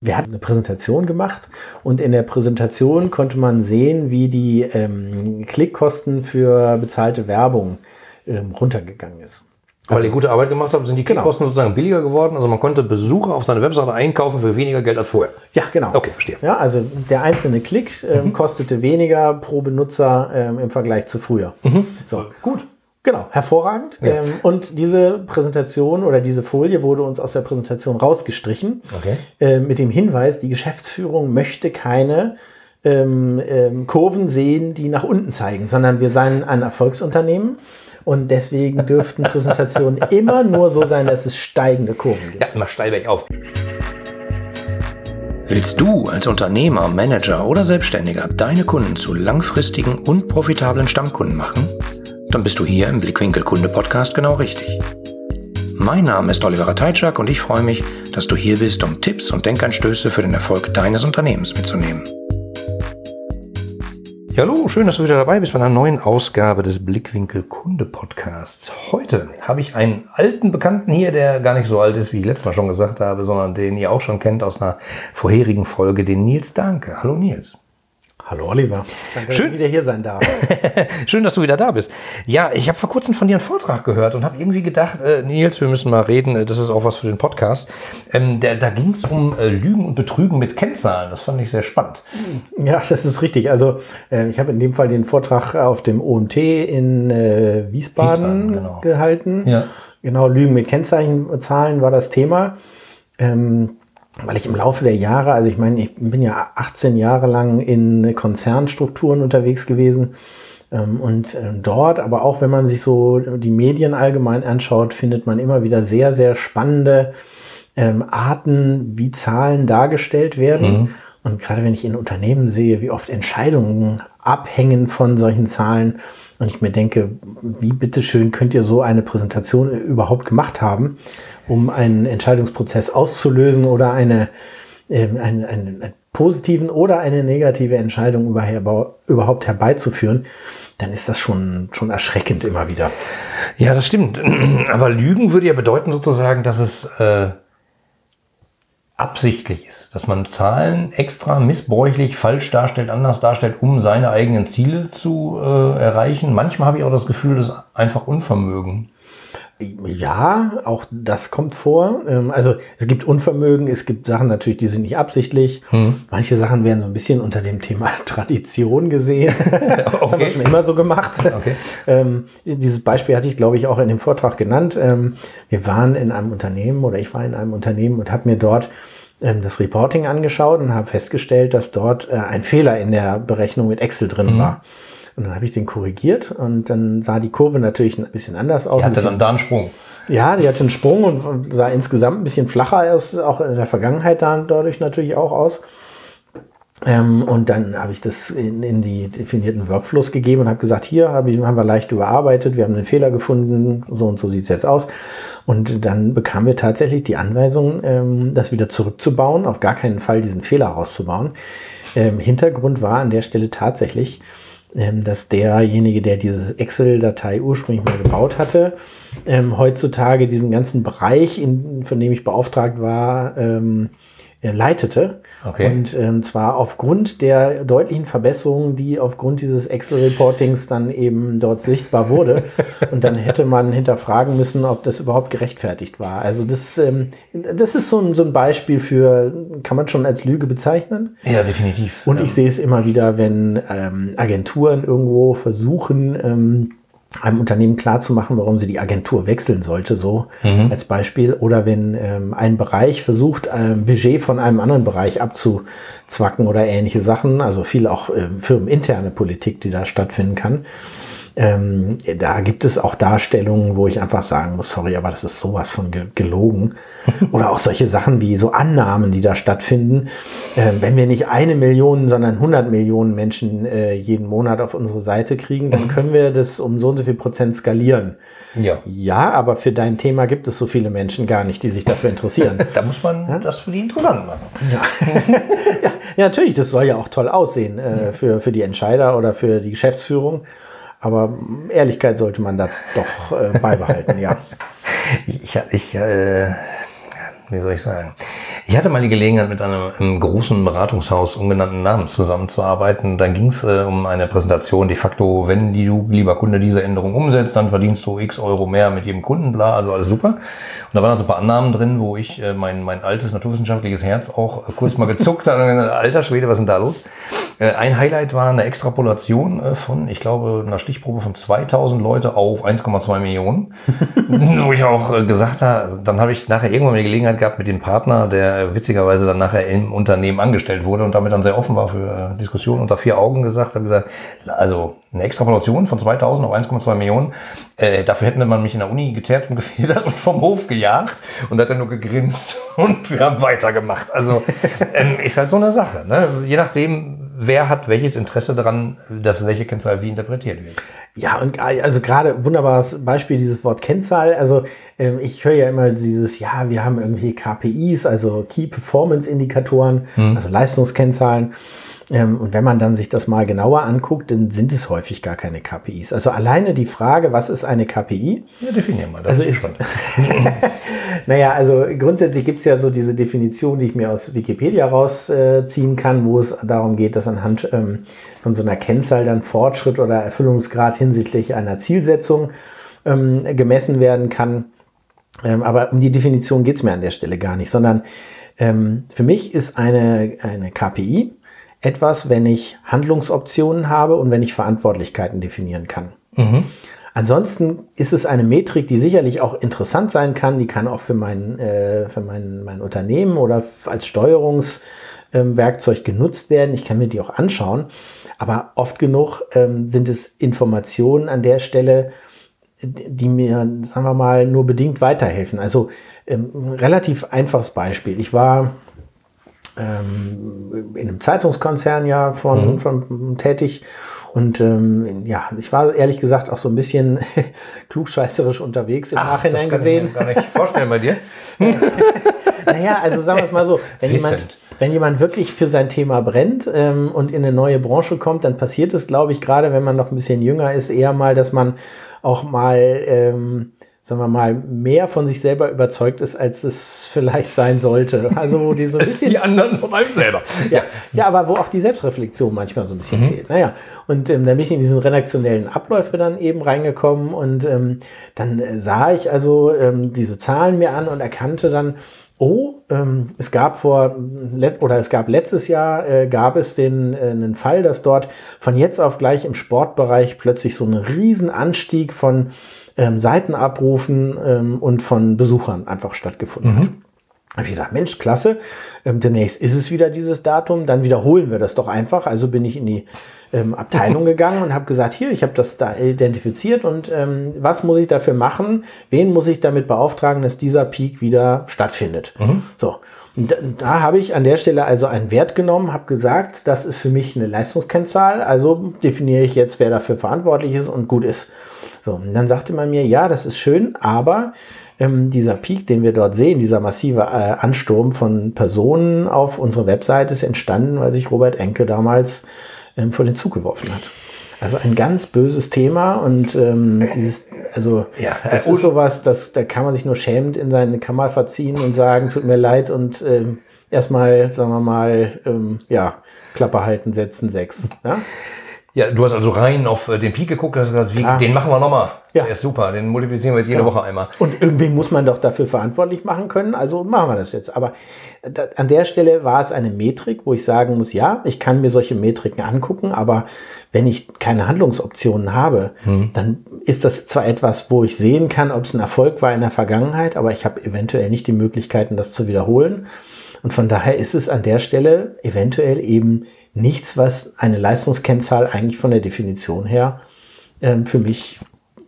Wir hatten eine Präsentation gemacht und in der Präsentation konnte man sehen, wie die ähm, Klickkosten für bezahlte Werbung ähm, runtergegangen ist. Weil also, ihr gute Arbeit gemacht habt, sind die genau. Klickkosten genau. sozusagen billiger geworden. Also man konnte Besucher auf seine Webseite einkaufen für weniger Geld als vorher. Ja, genau. Okay, verstehe. Ja, also der einzelne Klick ähm, mhm. kostete weniger pro Benutzer ähm, im Vergleich zu früher. Mhm. So. Gut. Genau, hervorragend. Ja. Ähm, und diese Präsentation oder diese Folie wurde uns aus der Präsentation rausgestrichen okay. äh, mit dem Hinweis, die Geschäftsführung möchte keine ähm, ähm, Kurven sehen, die nach unten zeigen, sondern wir seien ein Erfolgsunternehmen. Und deswegen dürften Präsentationen immer nur so sein, dass es steigende Kurven gibt. Ja, immer steil bergauf. Willst du als Unternehmer, Manager oder Selbstständiger deine Kunden zu langfristigen und profitablen Stammkunden machen? Dann bist du hier im Blickwinkel Kunde Podcast genau richtig. Mein Name ist Oliver Teitschak und ich freue mich, dass du hier bist, um Tipps und Denkanstöße für den Erfolg deines Unternehmens mitzunehmen. Ja, hallo, schön, dass du wieder dabei bist bei einer neuen Ausgabe des Blickwinkel Kunde Podcasts. Heute habe ich einen alten Bekannten hier, der gar nicht so alt ist, wie ich letztes Mal schon gesagt habe, sondern den ihr auch schon kennt aus einer vorherigen Folge, den Nils Danke. Hallo Nils. Hallo Oliver. Danke, Schön, dass ich wieder hier sein darf. Schön, dass du wieder da bist. Ja, ich habe vor kurzem von dir einen Vortrag gehört und habe irgendwie gedacht, äh, Nils, wir müssen mal reden. Äh, das ist auch was für den Podcast. Ähm, der, da ging es um äh, Lügen und Betrügen mit Kennzahlen. Das fand ich sehr spannend. Ja, das ist richtig. Also äh, ich habe in dem Fall den Vortrag auf dem OMT in äh, Wiesbaden, Wiesbaden genau. gehalten. Ja. Genau, Lügen mit Kennzahlen war das Thema. Ähm, weil ich im Laufe der Jahre, also ich meine, ich bin ja 18 Jahre lang in Konzernstrukturen unterwegs gewesen ähm, und äh, dort, aber auch wenn man sich so die Medien allgemein anschaut, findet man immer wieder sehr, sehr spannende ähm, Arten, wie Zahlen dargestellt werden. Mhm. Und gerade wenn ich in Unternehmen sehe, wie oft Entscheidungen abhängen von solchen Zahlen und ich mir denke, wie bitteschön könnt ihr so eine Präsentation überhaupt gemacht haben? um einen Entscheidungsprozess auszulösen oder eine, äh, einen, einen, einen positiven oder eine negative Entscheidung überhaupt herbeizuführen, dann ist das schon, schon erschreckend immer wieder. Ja, das stimmt. Aber Lügen würde ja bedeuten sozusagen, dass es äh, absichtlich ist, dass man Zahlen extra missbräuchlich falsch darstellt, anders darstellt, um seine eigenen Ziele zu äh, erreichen. Manchmal habe ich auch das Gefühl, dass einfach Unvermögen ja, auch das kommt vor. Ähm, also es gibt Unvermögen, es gibt Sachen natürlich, die sind nicht absichtlich. Hm. Manche Sachen werden so ein bisschen unter dem Thema Tradition gesehen. das okay. haben wir schon immer so gemacht. Okay. Ähm, dieses Beispiel hatte ich, glaube ich, auch in dem Vortrag genannt. Ähm, wir waren in einem Unternehmen oder ich war in einem Unternehmen und habe mir dort das Reporting angeschaut und habe festgestellt, dass dort äh, ein Fehler in der Berechnung mit Excel drin hm. war. Und dann habe ich den korrigiert und dann sah die Kurve natürlich ein bisschen anders aus. Die hatte dann da einen Sprung. Ja, die hatte einen Sprung und sah insgesamt ein bisschen flacher aus, auch in der Vergangenheit dann dadurch natürlich auch aus. Ähm, und dann habe ich das in, in, die definierten Workflows gegeben und habe gesagt, hier hab ich, haben wir leicht überarbeitet, wir haben einen Fehler gefunden, so und so sieht es jetzt aus. Und dann bekamen wir tatsächlich die Anweisung, ähm, das wieder zurückzubauen, auf gar keinen Fall diesen Fehler rauszubauen. Ähm, Hintergrund war an der Stelle tatsächlich, ähm, dass derjenige, der diese Excel-Datei ursprünglich mal gebaut hatte, ähm, heutzutage diesen ganzen Bereich, in, von dem ich beauftragt war, ähm, äh, leitete. Okay. Und ähm, zwar aufgrund der deutlichen Verbesserungen, die aufgrund dieses Excel-Reportings dann eben dort sichtbar wurde. und dann hätte man hinterfragen müssen, ob das überhaupt gerechtfertigt war. Also das, ähm, das ist so ein, so ein Beispiel für, kann man schon als Lüge bezeichnen. Ja, definitiv. Und ich sehe es immer wieder, wenn ähm, Agenturen irgendwo versuchen, ähm, einem Unternehmen klarzumachen, warum sie die Agentur wechseln sollte, so mhm. als Beispiel. Oder wenn ähm, ein Bereich versucht, ein Budget von einem anderen Bereich abzuzwacken oder ähnliche Sachen, also viel auch ähm, firmeninterne Politik, die da stattfinden kann. Ähm, da gibt es auch Darstellungen, wo ich einfach sagen muss, sorry, aber das ist sowas von gelogen. Oder auch solche Sachen wie so Annahmen, die da stattfinden. Äh, wenn wir nicht eine Million, sondern 100 Millionen Menschen äh, jeden Monat auf unsere Seite kriegen, dann können wir das um so und so viel Prozent skalieren. Ja. Ja, aber für dein Thema gibt es so viele Menschen gar nicht, die sich dafür interessieren. da muss man ja? das für die interessant machen. Ja. ja, ja, natürlich, das soll ja auch toll aussehen äh, für, für die Entscheider oder für die Geschäftsführung. Aber Ehrlichkeit sollte man da doch äh, beibehalten, ja. Ich, ich, äh, wie soll ich sagen? Ich hatte mal die Gelegenheit, mit einem, einem großen Beratungshaus ungenannten Namens zusammenzuarbeiten. Dann ging es äh, um eine Präsentation. De facto, wenn die, du, lieber Kunde, diese Änderung umsetzt, dann verdienst du x Euro mehr mit jedem Kunden, bla, also alles super. Und da waren also ein paar Annahmen drin, wo ich äh, mein, mein altes naturwissenschaftliches Herz auch kurz mal gezuckt hat. Alter Schwede, was ist denn da los? Äh, ein Highlight war eine Extrapolation äh, von, ich glaube, einer Stichprobe von 2000 Leute auf 1,2 Millionen. wo ich auch äh, gesagt habe, dann habe ich nachher irgendwann die Gelegenheit gehabt mit dem Partner, der witzigerweise dann nachher im Unternehmen angestellt wurde und damit dann sehr offen war für Diskussionen unter vier Augen gesagt, habe gesagt, also eine Extrapolation von 2000 auf 1,2 Millionen, äh, dafür hätte man mich in der Uni gezerrt und gefedert und vom Hof gejagt und hat dann nur gegrinst und wir haben weitergemacht. Also ähm, ist halt so eine Sache. Ne? Je nachdem, wer hat welches Interesse daran, dass welche Kennzahl wie interpretiert wird. Ja, und also gerade wunderbares Beispiel dieses Wort Kennzahl. Also ähm, ich höre ja immer dieses, ja, wir haben irgendwie KPIs, also Key Performance Indikatoren, hm. also Leistungskennzahlen. Ähm, und wenn man dann sich das mal genauer anguckt, dann sind es häufig gar keine KPIs. Also alleine die Frage, was ist eine KPI? Ja, definieren wir das. Also ist, naja, also grundsätzlich gibt es ja so diese Definition, die ich mir aus Wikipedia rausziehen kann, wo es darum geht, dass anhand ähm, von so einer Kennzahl dann Fortschritt oder Erfüllungsgrad hinsichtlich einer Zielsetzung ähm, gemessen werden kann. Ähm, aber um die Definition geht es mir an der Stelle gar nicht, sondern ähm, für mich ist eine, eine KPI etwas, wenn ich Handlungsoptionen habe und wenn ich Verantwortlichkeiten definieren kann. Mhm. Ansonsten ist es eine Metrik, die sicherlich auch interessant sein kann. Die kann auch für mein, äh, für mein, mein Unternehmen oder als Steuerungswerkzeug ähm, genutzt werden. Ich kann mir die auch anschauen. Aber oft genug ähm, sind es Informationen an der Stelle, die mir, sagen wir mal, nur bedingt weiterhelfen. Also ähm, relativ einfaches Beispiel. Ich war ähm, in einem Zeitungskonzern ja von, mhm. von tätig. Und ähm, ja, ich war ehrlich gesagt auch so ein bisschen klugscheißerisch unterwegs im Ach, Nachhinein das kann gesehen. Ich mir gar nicht vorstellen bei dir. naja, also sagen wir es mal so, wenn jemand, wenn jemand wirklich für sein Thema brennt ähm, und in eine neue Branche kommt, dann passiert es, glaube ich, gerade wenn man noch ein bisschen jünger ist, eher mal, dass man auch mal ähm, sagen wir mal, mehr von sich selber überzeugt ist, als es vielleicht sein sollte. Also wo die so ein bisschen... die anderen von einem selber. ja, ja, aber wo auch die Selbstreflexion manchmal so ein bisschen mhm. fehlt. Naja, und ähm, da bin ich in diesen redaktionellen Abläufe dann eben reingekommen und ähm, dann äh, sah ich also ähm, diese Zahlen mir an und erkannte dann, oh, ähm, es gab vor oder es gab letztes Jahr äh, gab es den äh, einen Fall, dass dort von jetzt auf gleich im Sportbereich plötzlich so ein Riesenanstieg von ähm, Seitenabrufen ähm, und von Besuchern einfach stattgefunden mhm. hat. Habe ich gedacht, Mensch, klasse. Ähm, demnächst ist es wieder dieses Datum, dann wiederholen wir das doch einfach. Also bin ich in die ähm, Abteilung gegangen und habe gesagt, hier, ich habe das da identifiziert und ähm, was muss ich dafür machen? Wen muss ich damit beauftragen, dass dieser Peak wieder stattfindet? Mhm. So. Da, da habe ich an der Stelle also einen Wert genommen, habe gesagt, das ist für mich eine Leistungskennzahl, also definiere ich jetzt, wer dafür verantwortlich ist und gut ist. So, und dann sagte man mir, ja, das ist schön, aber ähm, dieser Peak, den wir dort sehen, dieser massive äh, Ansturm von Personen auf unsere Webseite ist entstanden, weil sich Robert Enke damals ähm, vor den Zug geworfen hat. Also ein ganz böses Thema und ähm, dieses, also ja, das ist sowas, das, da kann man sich nur schämend in seine Kammer verziehen und sagen, tut mir leid und ähm, erstmal, sagen wir mal, ähm, ja, Klappe halten, setzen, sechs. Ja? Ja, du hast also rein auf äh, den Peak geguckt, hast gesagt, wie, den machen wir nochmal. Ja. Der ist super, den multiplizieren wir jetzt jede Klar. Woche einmal. Und irgendwie muss man doch dafür verantwortlich machen können, also machen wir das jetzt. Aber da, an der Stelle war es eine Metrik, wo ich sagen muss, ja, ich kann mir solche Metriken angucken, aber wenn ich keine Handlungsoptionen habe, hm. dann ist das zwar etwas, wo ich sehen kann, ob es ein Erfolg war in der Vergangenheit, aber ich habe eventuell nicht die Möglichkeiten, das zu wiederholen. Und von daher ist es an der Stelle eventuell eben nichts, was eine Leistungskennzahl eigentlich von der Definition her ähm, für mich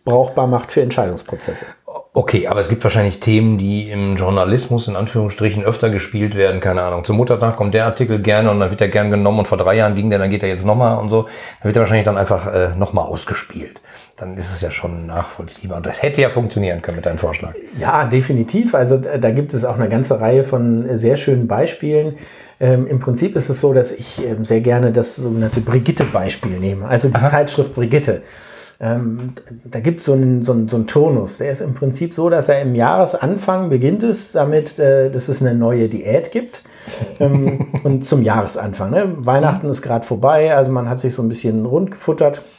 brauchbar macht für Entscheidungsprozesse. Okay, aber es gibt wahrscheinlich Themen, die im Journalismus in Anführungsstrichen öfter gespielt werden. Keine Ahnung. Zum Muttertag kommt der Artikel gerne und dann wird er gern genommen und vor drei Jahren ging der, dann geht er jetzt nochmal und so. Dann wird er wahrscheinlich dann einfach äh, nochmal ausgespielt. Dann ist es ja schon nachvollziehbar. Und das hätte ja funktionieren können mit deinem Vorschlag. Ja, definitiv. Also da gibt es auch eine ganze Reihe von sehr schönen Beispielen. Ähm, Im Prinzip ist es so, dass ich ähm, sehr gerne das sogenannte Brigitte-Beispiel nehme, also die Aha. Zeitschrift Brigitte. Ähm, da gibt so es so, einen, so einen Turnus. Der ist im Prinzip so, dass er im Jahresanfang beginnt es damit, äh, dass es eine neue Diät gibt. ähm, und zum Jahresanfang. Ne? Weihnachten ist gerade vorbei, also man hat sich so ein bisschen rund gefuttert.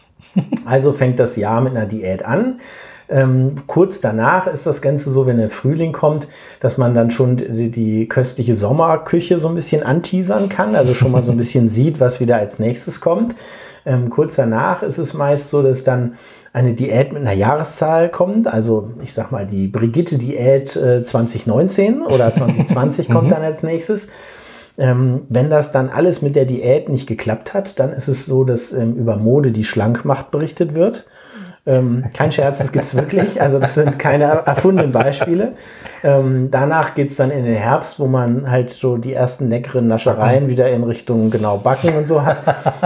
Also fängt das Jahr mit einer Diät an. Ähm, kurz danach ist das Ganze so, wenn der Frühling kommt, dass man dann schon die, die, köstliche Sommerküche so ein bisschen anteasern kann, also schon mal so ein bisschen sieht, was wieder als nächstes kommt. Ähm, kurz danach ist es meist so, dass dann eine Diät mit einer Jahreszahl kommt. Also ich sag mal, die Brigitte-Diät äh, 2019 oder 2020 kommt mhm. dann als nächstes. Ähm, wenn das dann alles mit der Diät nicht geklappt hat, dann ist es so, dass ähm, über Mode, die schlank macht, berichtet wird. Ähm, kein Scherz, das gibt es wirklich. Also das sind keine erfundenen Beispiele. Ähm, danach geht es dann in den Herbst, wo man halt so die ersten leckeren Naschereien wieder in Richtung genau Backen und so hat.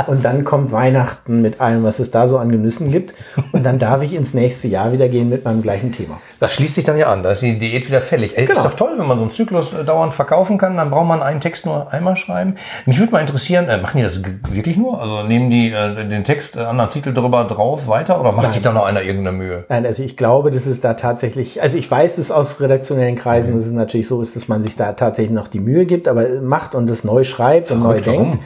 Und dann kommt Weihnachten mit allem, was es da so an Genüssen gibt. Und dann darf ich ins nächste Jahr wieder gehen mit meinem gleichen Thema. Das schließt sich dann ja an, da ist die Diät wieder fällig. Ey, genau. Ist doch toll, wenn man so einen Zyklus äh, dauernd verkaufen kann, dann braucht man einen Text nur einmal schreiben. Mich würde mal interessieren, äh, machen die das wirklich nur? Also nehmen die äh, den Text, äh, anderen Titel drüber drauf weiter oder macht Nein. sich da noch einer irgendeine Mühe? Nein, also ich glaube, das ist da tatsächlich, also ich weiß es aus redaktionellen Kreisen, mhm. dass es natürlich so ist, dass man sich da tatsächlich noch die Mühe gibt, aber macht und es neu schreibt und neu denkt.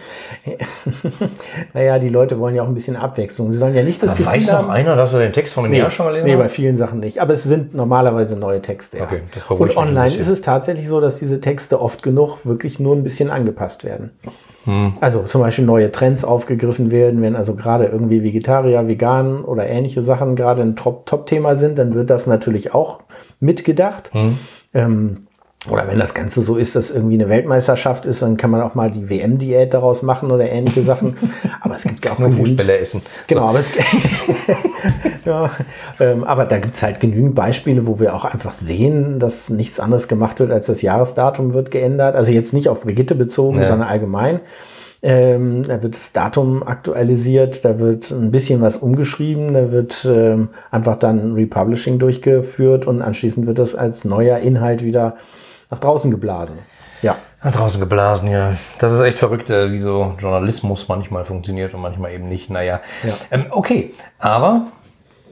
naja, die Leute wollen ja auch ein bisschen Abwechslung. Sie sollen ja nicht das da Gefühl weiß haben. Weiß noch einer, dass er den Text von dem nee, Jahr schon mal lesen Nee, bei vielen Sachen nicht. Aber es sind normalerweise neue Texte. Ja. Okay, und online ist es tatsächlich so, dass diese Texte oft genug wirklich nur ein bisschen angepasst werden. Hm. Also zum Beispiel neue Trends aufgegriffen werden, wenn also gerade irgendwie Vegetarier, Vegan oder ähnliche Sachen gerade ein Top-Thema sind, dann wird das natürlich auch mitgedacht. Hm. Ähm, oder wenn das Ganze so ist, dass irgendwie eine Weltmeisterschaft ist, dann kann man auch mal die WM-Diät daraus machen oder ähnliche Sachen. Aber es gibt ja auch nur Fußbälle essen. Genau, aber, es, ja, ähm, aber da gibt es halt genügend Beispiele, wo wir auch einfach sehen, dass nichts anderes gemacht wird, als das Jahresdatum wird geändert. Also jetzt nicht auf Brigitte bezogen, ja. sondern allgemein. Ähm, da wird das Datum aktualisiert, da wird ein bisschen was umgeschrieben, da wird ähm, einfach dann Republishing durchgeführt und anschließend wird das als neuer Inhalt wieder nach draußen geblasen. Ja. Nach draußen geblasen, ja. Das ist echt verrückt, äh, wie so Journalismus manchmal funktioniert und manchmal eben nicht. Naja. Ja. Ähm, okay, aber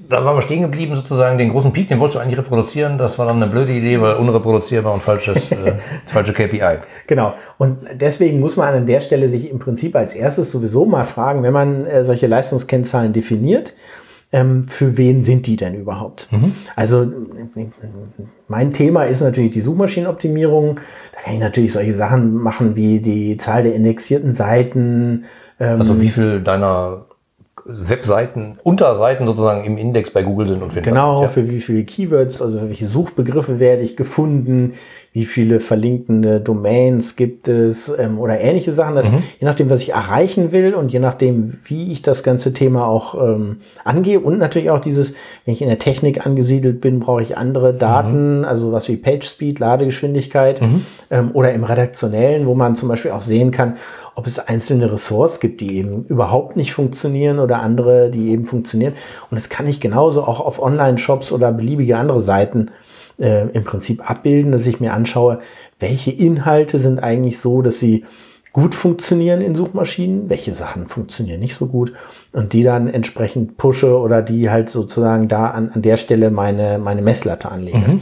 da waren wir stehen geblieben, sozusagen den großen Peak, den wolltest du eigentlich reproduzieren. Das war dann eine blöde Idee, weil unreproduzierbar und falsches, äh, das falsche KPI. Genau. Und deswegen muss man an der Stelle sich im Prinzip als erstes sowieso mal fragen, wenn man äh, solche Leistungskennzahlen definiert, ähm, für wen sind die denn überhaupt? Mhm. Also mein Thema ist natürlich die Suchmaschinenoptimierung. Da kann ich natürlich solche Sachen machen wie die Zahl der indexierten Seiten. Ähm, also wie viel deiner Webseiten, Unterseiten sozusagen im Index bei Google sind und finden. Genau, ja. für wie viele Keywords, also für welche Suchbegriffe werde ich gefunden, wie viele verlinkende Domains gibt es ähm, oder ähnliche Sachen. Das, mhm. Je nachdem, was ich erreichen will und je nachdem, wie ich das ganze Thema auch ähm, angehe und natürlich auch dieses, wenn ich in der Technik angesiedelt bin, brauche ich andere Daten, mhm. also was wie PageSpeed, Ladegeschwindigkeit mhm. ähm, oder im redaktionellen, wo man zum Beispiel auch sehen kann, ob es einzelne Ressorts gibt, die eben überhaupt nicht funktionieren oder andere, die eben funktionieren. Und das kann ich genauso auch auf Online-Shops oder beliebige andere Seiten äh, im Prinzip abbilden, dass ich mir anschaue, welche Inhalte sind eigentlich so, dass sie gut funktionieren in Suchmaschinen, welche Sachen funktionieren nicht so gut und die dann entsprechend pushe oder die halt sozusagen da an, an der Stelle meine, meine Messlatte anlege. Mhm.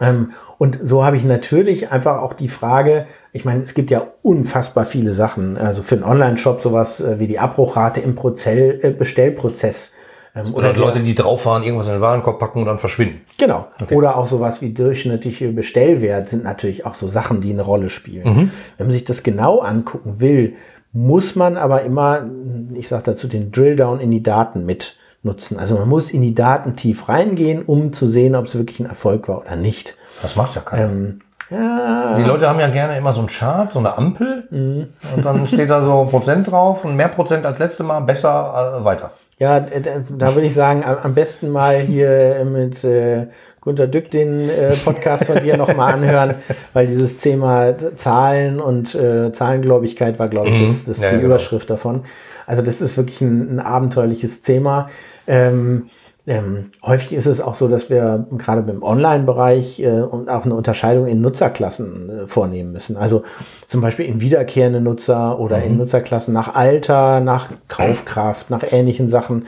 Ähm, und so habe ich natürlich einfach auch die Frage, ich meine, es gibt ja unfassbar viele Sachen. Also für einen Online-Shop sowas äh, wie die Abbruchrate im Prozell, äh, Bestellprozess. Ähm, oder, oder Leute, die drauffahren, irgendwas in den Warenkorb packen und dann verschwinden. Genau. Okay. Oder auch sowas wie durchschnittliche Bestellwert sind natürlich auch so Sachen, die eine Rolle spielen. Mhm. Wenn man sich das genau angucken will, muss man aber immer, ich sage dazu, den Drilldown in die Daten mit nutzen. Also man muss in die Daten tief reingehen, um zu sehen, ob es wirklich ein Erfolg war oder nicht. Das macht ja keiner. Ähm, ja. Die Leute haben ja gerne immer so einen Chart, so eine Ampel. Mhm. Und dann steht da so Prozent drauf und mehr Prozent als letztes Mal, besser äh, weiter. Ja, da würde ich sagen, am besten mal hier mit äh, Gunter Dück den äh, Podcast von dir nochmal anhören, weil dieses Thema Zahlen und äh, Zahlengläubigkeit war, glaube ich, mhm. das, das ja, die genau. Überschrift davon. Also das ist wirklich ein, ein abenteuerliches Thema. Ähm, ähm, häufig ist es auch so, dass wir gerade im Online-Bereich äh, und auch eine Unterscheidung in Nutzerklassen äh, vornehmen müssen. Also zum Beispiel in wiederkehrende Nutzer oder mhm. in Nutzerklassen nach Alter, nach Kaufkraft, nach ähnlichen Sachen.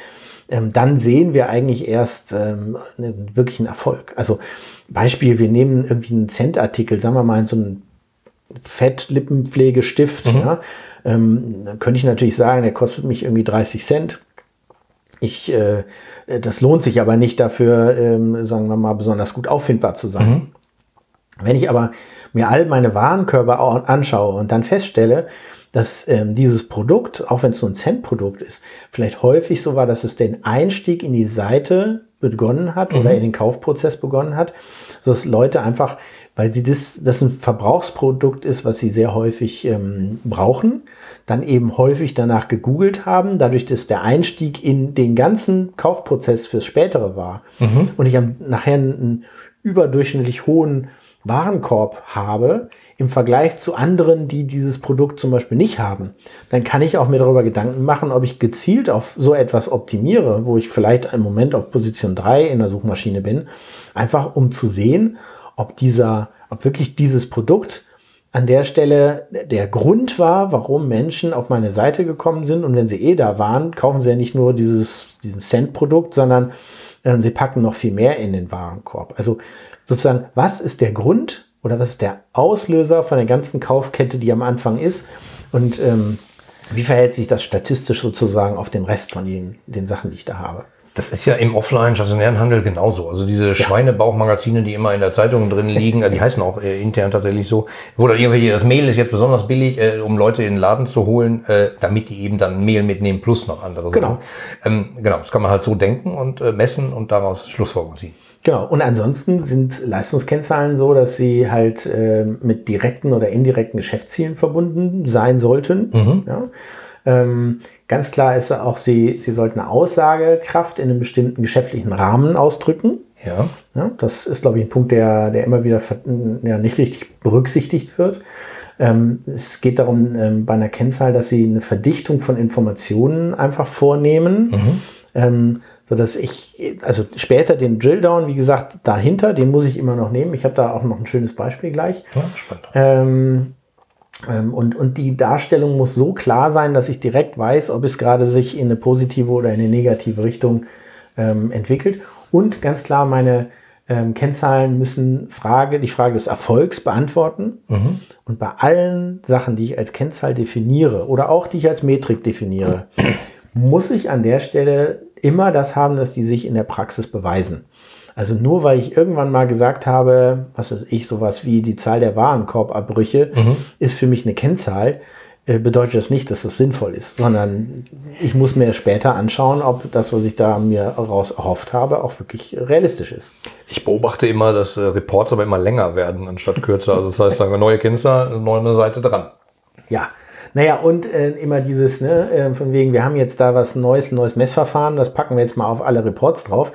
ähm, dann sehen wir eigentlich erst ähm, einen wirklichen Erfolg. Also Beispiel, wir nehmen irgendwie einen Centartikel, sagen wir mal so einen Fettlippenpflegestift. Mhm. Ja, ähm, könnte ich natürlich sagen, der kostet mich irgendwie 30 Cent. Ich, äh, das lohnt sich aber nicht dafür, ähm, sagen wir mal, besonders gut auffindbar zu sein. Mhm. Wenn ich aber mir all meine Warenkörbe anschaue und dann feststelle, dass ähm, dieses Produkt, auch wenn es so ein Cent-Produkt ist, vielleicht häufig so war, dass es den Einstieg in die Seite begonnen hat mhm. oder in den Kaufprozess begonnen hat, dass Leute einfach, weil sie das, das ein Verbrauchsprodukt ist, was sie sehr häufig ähm, brauchen, dann eben häufig danach gegoogelt haben, dadurch, dass der Einstieg in den ganzen Kaufprozess fürs Spätere war mhm. und ich am, nachher einen überdurchschnittlich hohen Warenkorb habe, im Vergleich zu anderen, die dieses Produkt zum Beispiel nicht haben, dann kann ich auch mir darüber Gedanken machen, ob ich gezielt auf so etwas optimiere, wo ich vielleicht im Moment auf Position 3 in der Suchmaschine bin, einfach um zu sehen, ob dieser, ob wirklich dieses Produkt an der Stelle der Grund war, warum Menschen auf meine Seite gekommen sind. Und wenn sie eh da waren, kaufen sie ja nicht nur dieses, dieses Cent-Produkt, sondern äh, sie packen noch viel mehr in den Warenkorb. Also sozusagen, was ist der Grund, oder was ist der Auslöser von der ganzen Kaufkette, die am Anfang ist? Und ähm, wie verhält sich das statistisch sozusagen auf den Rest von den, den Sachen, die ich da habe? Das ist ja im offline stationären Handel genauso. Also diese ja. Schweinebauchmagazine, die immer in der Zeitung drin liegen, die heißen auch äh, intern tatsächlich so. Wo dann irgendwelche, das Mehl ist jetzt besonders billig, äh, um Leute in den Laden zu holen, äh, damit die eben dann Mehl mitnehmen plus noch andere Genau. Ähm, genau, das kann man halt so denken und äh, messen und daraus Schlussfolgerungen ziehen. Genau. Und ansonsten sind Leistungskennzahlen so, dass sie halt äh, mit direkten oder indirekten Geschäftszielen verbunden sein sollten. Mhm. Ja. Ähm, ganz klar ist auch, sie, sie sollten Aussagekraft in einem bestimmten geschäftlichen Rahmen ausdrücken. Ja. ja das ist, glaube ich, ein Punkt, der, der immer wieder ja, nicht richtig berücksichtigt wird. Ähm, es geht darum, ähm, bei einer Kennzahl, dass sie eine Verdichtung von Informationen einfach vornehmen. Mhm. Ähm, so dass ich, also später den Drilldown, wie gesagt, dahinter, den muss ich immer noch nehmen. Ich habe da auch noch ein schönes Beispiel gleich. Ja, spannend. Ähm, und, und die Darstellung muss so klar sein, dass ich direkt weiß, ob es gerade sich in eine positive oder in eine negative Richtung ähm, entwickelt. Und ganz klar, meine ähm, Kennzahlen müssen Frage, die Frage des Erfolgs beantworten. Mhm. Und bei allen Sachen, die ich als Kennzahl definiere oder auch die ich als Metrik definiere, muss ich an der Stelle immer das haben, dass die sich in der Praxis beweisen. Also nur weil ich irgendwann mal gesagt habe, was weiß ich, sowas wie die Zahl der Warenkorbabbrüche mhm. ist für mich eine Kennzahl, äh, bedeutet das nicht, dass das sinnvoll ist, sondern ich muss mir später anschauen, ob das, was ich da mir raus erhofft habe, auch wirklich realistisch ist. Ich beobachte immer, dass äh, Reports aber immer länger werden anstatt kürzer. Also das heißt, eine neue Kennzahl, neue Seite dran. Ja, naja, und äh, immer dieses, ne, äh, von wegen, wir haben jetzt da was Neues, ein neues Messverfahren, das packen wir jetzt mal auf alle Reports drauf.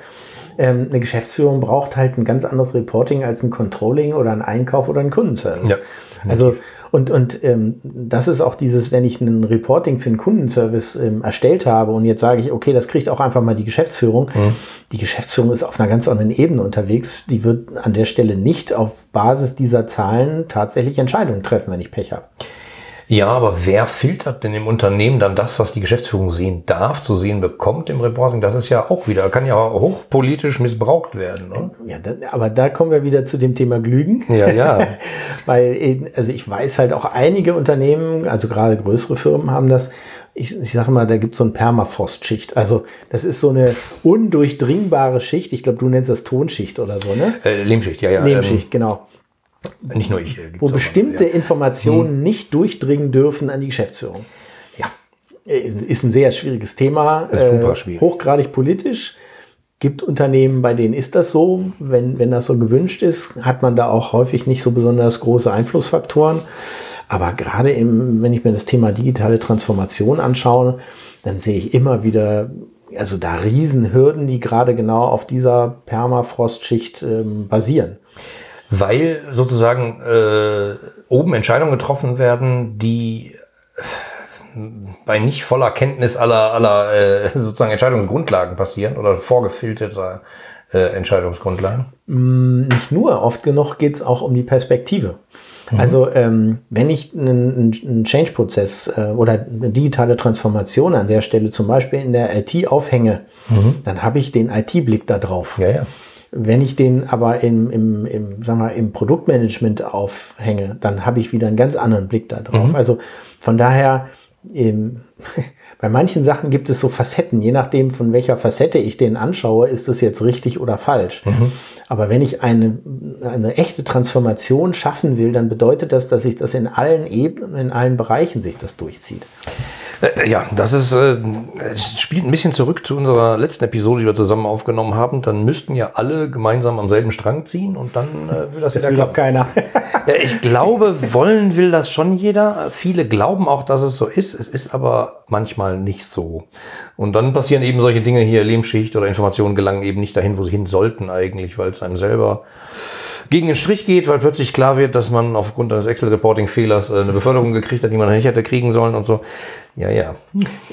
Ähm, eine Geschäftsführung braucht halt ein ganz anderes Reporting als ein Controlling oder ein Einkauf oder ein Kundenservice. Ja, also und, und ähm, das ist auch dieses, wenn ich ein Reporting für einen Kundenservice ähm, erstellt habe und jetzt sage ich, okay, das kriegt auch einfach mal die Geschäftsführung. Mhm. Die Geschäftsführung ist auf einer ganz anderen Ebene unterwegs. Die wird an der Stelle nicht auf Basis dieser Zahlen tatsächlich Entscheidungen treffen, wenn ich Pech habe. Ja, aber wer filtert denn im Unternehmen dann das, was die Geschäftsführung sehen darf, zu sehen bekommt im Reporting? Das ist ja auch wieder, kann ja hochpolitisch missbraucht werden. Ne? Ja, aber da kommen wir wieder zu dem Thema Glügen. Ja, ja. Weil, also ich weiß halt auch einige Unternehmen, also gerade größere Firmen haben das, ich, ich sage mal, da gibt es so eine Permafrostschicht. Also das ist so eine undurchdringbare Schicht. Ich glaube, du nennst das Tonschicht oder so, ne? Äh, Lehmschicht, ja, ja. Lehmschicht, ähm, genau. Nicht nur ich. Äh, wo bestimmte ja. Informationen hm. nicht durchdringen dürfen an die Geschäftsführung. Ja. Äh, ist ein sehr schwieriges Thema. Ist super äh, schwierig. Hochgradig politisch. Gibt Unternehmen, bei denen ist das so. Wenn, wenn das so gewünscht ist, hat man da auch häufig nicht so besonders große Einflussfaktoren. Aber gerade im, wenn ich mir das Thema digitale Transformation anschaue, dann sehe ich immer wieder, also da Riesenhürden, die gerade genau auf dieser Permafrostschicht ähm, basieren weil sozusagen äh, oben Entscheidungen getroffen werden, die bei nicht voller Kenntnis aller, aller äh, sozusagen Entscheidungsgrundlagen passieren oder vorgefilterter äh, Entscheidungsgrundlagen? Mm, nicht nur, oft genug geht es auch um die Perspektive. Also ähm, wenn ich einen, einen Change-Prozess äh, oder eine digitale Transformation an der Stelle zum Beispiel in der IT aufhänge, dann habe ich den IT-Blick da drauf. Ja, ja. Wenn ich den aber im, im, im, sagen wir, im Produktmanagement aufhänge, dann habe ich wieder einen ganz anderen Blick da drauf. Also von daher, ähm, bei manchen Sachen gibt es so Facetten. Je nachdem, von welcher Facette ich den anschaue, ist das jetzt richtig oder falsch. Aber wenn ich eine, eine echte Transformation schaffen will, dann bedeutet das, dass sich das in allen Ebenen, in allen Bereichen sich das durchzieht. Äh, Ja, das ist, äh, es spielt ein bisschen zurück zu unserer letzten Episode, die wir zusammen aufgenommen haben. Dann müssten ja alle gemeinsam am selben Strang ziehen und dann äh, würde das, Das wieder will klappen. keiner. Ja, ich glaube, wollen will das schon jeder. Viele glauben auch, dass es so ist. Es ist aber manchmal nicht so. Und dann passieren eben solche Dinge hier, Lehmschicht oder Informationen gelangen eben nicht dahin, wo sie hin sollten eigentlich, weil es einem selber gegen den Strich geht, weil plötzlich klar wird, dass man aufgrund eines Excel-Reporting-Fehlers äh, eine Beförderung gekriegt hat, die man nicht hätte kriegen sollen und so. Ja, ja.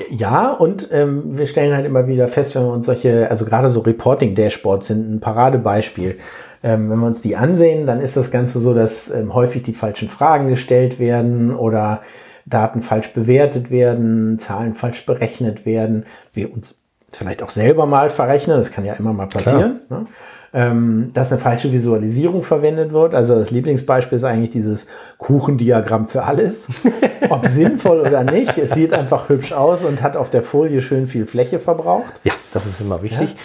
Ja, und ähm, wir stellen halt immer wieder fest, wenn wir uns solche, also gerade so Reporting-Dashboards sind ein Paradebeispiel. Ähm, wenn wir uns die ansehen, dann ist das Ganze so, dass ähm, häufig die falschen Fragen gestellt werden oder Daten falsch bewertet werden, Zahlen falsch berechnet werden. Wir uns vielleicht auch selber mal verrechnen, das kann ja immer mal passieren. Ne? Ähm, dass eine falsche Visualisierung verwendet wird. Also das Lieblingsbeispiel ist eigentlich dieses Kuchendiagramm für alles. Ob sinnvoll oder nicht, es sieht einfach hübsch aus und hat auf der Folie schön viel Fläche verbraucht. Ja, das ist immer wichtig.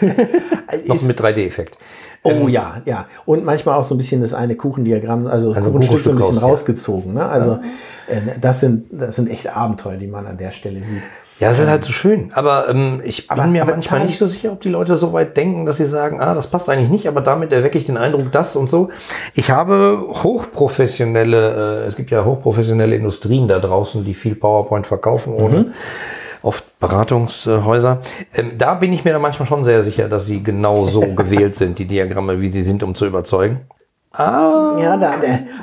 Noch Ist- mit 3D-Effekt. Oh ja, ja. Und manchmal auch so ein bisschen das eine Kuchendiagramm, also das Also Kuchenstück so ein bisschen raus, ja. rausgezogen. Ne? Also äh, das, sind, das sind echt Abenteuer, die man an der Stelle sieht. Ja, das ist halt so schön. Aber ähm, ich bin Aber- mir aber manchmal nicht so sicher, ob die Leute so weit denken, dass sie sagen, ah, das passt eigentlich nicht, aber damit erwecke ich den Eindruck, das und so. Ich habe hochprofessionelle, äh, es gibt ja hochprofessionelle Industrien da draußen, die viel PowerPoint verkaufen ohne. Oft Beratungshäuser. Ähm, da bin ich mir dann manchmal schon sehr sicher, dass sie genau so gewählt sind, die Diagramme, wie sie sind, um zu überzeugen. Ja, da,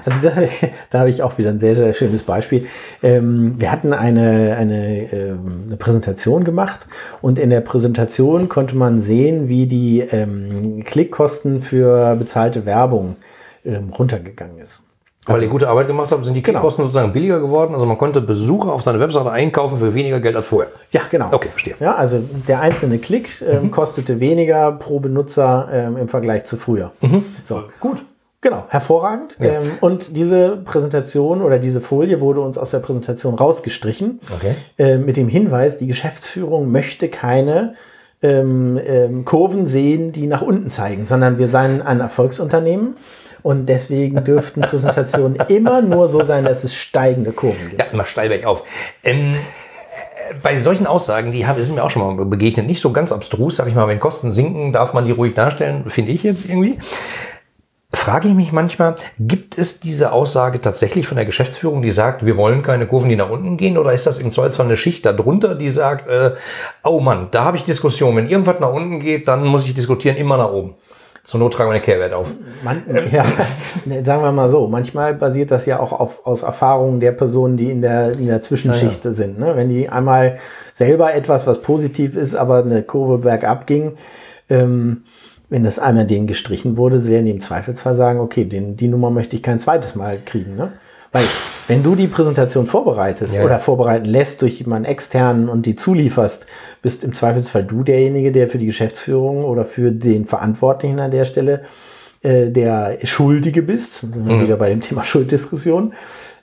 also da, da habe ich auch wieder ein sehr, sehr schönes Beispiel. Ähm, wir hatten eine, eine, ähm, eine Präsentation gemacht und in der Präsentation konnte man sehen, wie die ähm, Klickkosten für bezahlte Werbung ähm, runtergegangen ist. Weil ihr gute Arbeit gemacht habt, sind die Genau. Klickkosten sozusagen billiger geworden. Also man konnte Besucher auf seine Webseite einkaufen für weniger Geld als vorher. Ja, genau. Okay, verstehe. Ja, also der einzelne Klick ähm, kostete weniger pro Benutzer ähm, im Vergleich zu früher. So, gut. Genau, hervorragend. Ähm, und diese Präsentation oder diese Folie wurde uns aus der Präsentation rausgestrichen Okay. äh, mit dem Hinweis, die Geschäftsführung möchte keine ähm, ähm, Kurven sehen, die nach unten zeigen, sondern wir seien ein Erfolgsunternehmen und deswegen dürften Präsentationen immer nur so sein, dass es steigende Kurven gibt. Ja, immer steil bergauf. Ähm, äh, bei solchen Aussagen, die haben, sind mir auch schon mal begegnet, nicht so ganz abstrus, sag ich mal, wenn Kosten sinken, darf man die ruhig darstellen, finde ich jetzt irgendwie. Frage ich mich manchmal, gibt es diese Aussage tatsächlich von der Geschäftsführung, die sagt, wir wollen keine Kurven, die nach unten gehen, oder ist das im Zweifelsfall eine Schicht darunter, die sagt, äh, oh Mann, da habe ich Diskussion, wenn irgendwas nach unten geht, dann muss ich diskutieren, immer nach oben. Zur Not tragen wir eine Kehrwert auf. Man, ja, sagen wir mal so, manchmal basiert das ja auch auf, aus Erfahrungen der Personen, die in der, in der Zwischenschicht sind. Ne? Wenn die einmal selber etwas, was positiv ist, aber eine Kurve bergab ging, ähm, wenn das einmal denen gestrichen wurde, werden die im Zweifelsfall sagen, okay, den, die Nummer möchte ich kein zweites Mal kriegen. Ne? Weil wenn du die Präsentation vorbereitest Ja. oder vorbereiten lässt durch jemanden externen und die zulieferst, bist im Zweifelsfall du derjenige, der für die Geschäftsführung oder für den Verantwortlichen an der Stelle äh, der Schuldige bist. Da sind wir wieder bei dem Thema Schulddiskussion.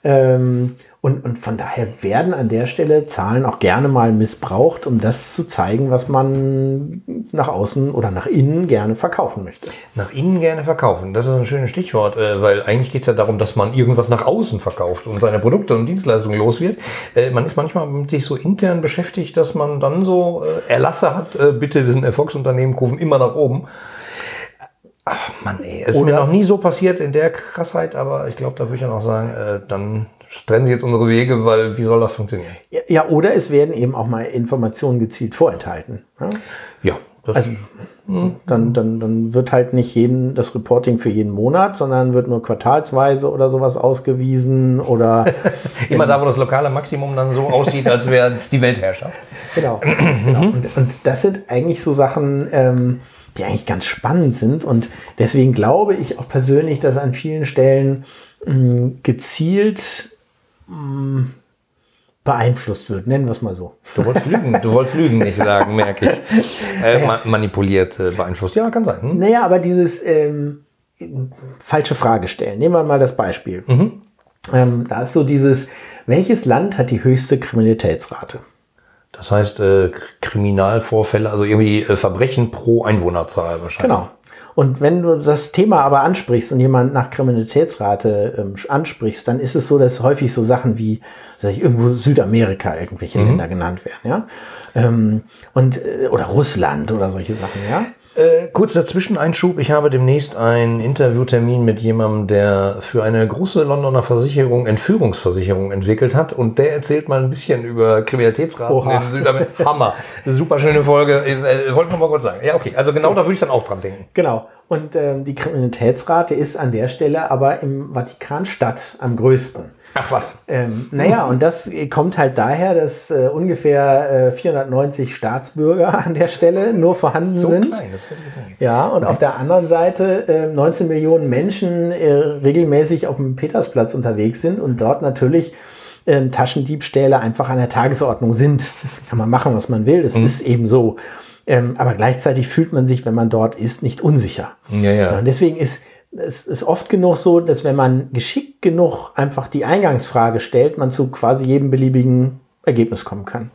Ähm, und, und von daher werden an der Stelle Zahlen auch gerne mal missbraucht, um das zu zeigen, was man nach außen oder nach innen gerne verkaufen möchte. Nach innen gerne verkaufen. Das ist ein schönes Stichwort, äh, weil eigentlich geht es ja darum, dass man irgendwas nach außen verkauft und seine Produkte und Dienstleistungen los wird. Äh, Man ist manchmal mit sich so intern beschäftigt, dass man dann so äh, Erlasse hat, bitte, wir sind Erfolgsunternehmen, rufen immer nach oben. Ach Mann, ey, es ist mir noch nie so passiert in der Krassheit, aber ich glaube, da würde ich dann auch sagen, äh, dann trennen sie jetzt unsere Wege, weil wie soll das funktionieren? Ja, Ja, oder es werden eben auch mal Informationen gezielt vorenthalten. Ja? Ja, das Also dann, dann, dann wird halt nicht jeden das Reporting für jeden Monat, sondern wird nur quartalsweise oder sowas ausgewiesen oder immer da, wo das lokale Maximum dann so aussieht, als wäre es die Weltherrschaft. genau. genau. Und, und das sind eigentlich so Sachen, ähm, die eigentlich ganz spannend sind. Und deswegen glaube ich auch persönlich, dass an vielen Stellen mh, gezielt mh, beeinflusst wird, nennen wir es mal so. Du wolltest lügen, du wolltest lügen nicht sagen, merke ich. Äh, ma manipuliert, äh, beeinflusst. Ja, kann sein. Hm? Naja, aber dieses ähm, falsche Frage stellen. Nehmen wir mal das Beispiel. Ähm, da ist so dieses, welches Land hat die höchste Kriminalitätsrate? Das heißt, äh, Kriminalvorfälle, also irgendwie äh, Verbrechen pro Einwohnerzahl wahrscheinlich. Genau. Und wenn du das Thema aber ansprichst und jemand nach Kriminalitätsrate ähm, ansprichst, dann ist es so, dass häufig so Sachen wie sag ich, irgendwo Südamerika irgendwelche Länder genannt werden, ja. Ähm, und, äh, oder Russland oder solche Sachen, ja. Äh, kurz dazwischen Einschub. Ich habe demnächst einen Interviewtermin mit jemandem, der für eine große Londoner Versicherung Entführungsversicherung entwickelt hat und der erzählt mal ein bisschen über Kriminalitätsraten Oha. in Südamerika. Hammer. Super schöne Folge. Ich, äh, wollte noch mal kurz sagen. Ja, okay. Also genau da würde ich dann auch dran denken. Genau. Und ähm, die Kriminalitätsrate ist an der Stelle aber im Vatikanstadt am größten. Ach was. Ähm, naja, und das kommt halt daher, dass äh, ungefähr äh, 490 Staatsbürger an der Stelle nur vorhanden So sind. klein. Ja, und auf der anderen Seite äh, 19 Millionen Menschen äh, regelmäßig auf dem Petersplatz unterwegs sind und dort natürlich ähm, Taschendiebstähle einfach an der Tagesordnung sind. Kann man machen, was man will, das ist eben so. Ähm, aber gleichzeitig fühlt man sich, wenn man dort ist, nicht unsicher. Ja, ja. Und deswegen ist es ist oft genug so, dass wenn man geschickt genug einfach die Eingangsfrage stellt, man zu quasi jedem beliebigen Ergebnis kommen kann.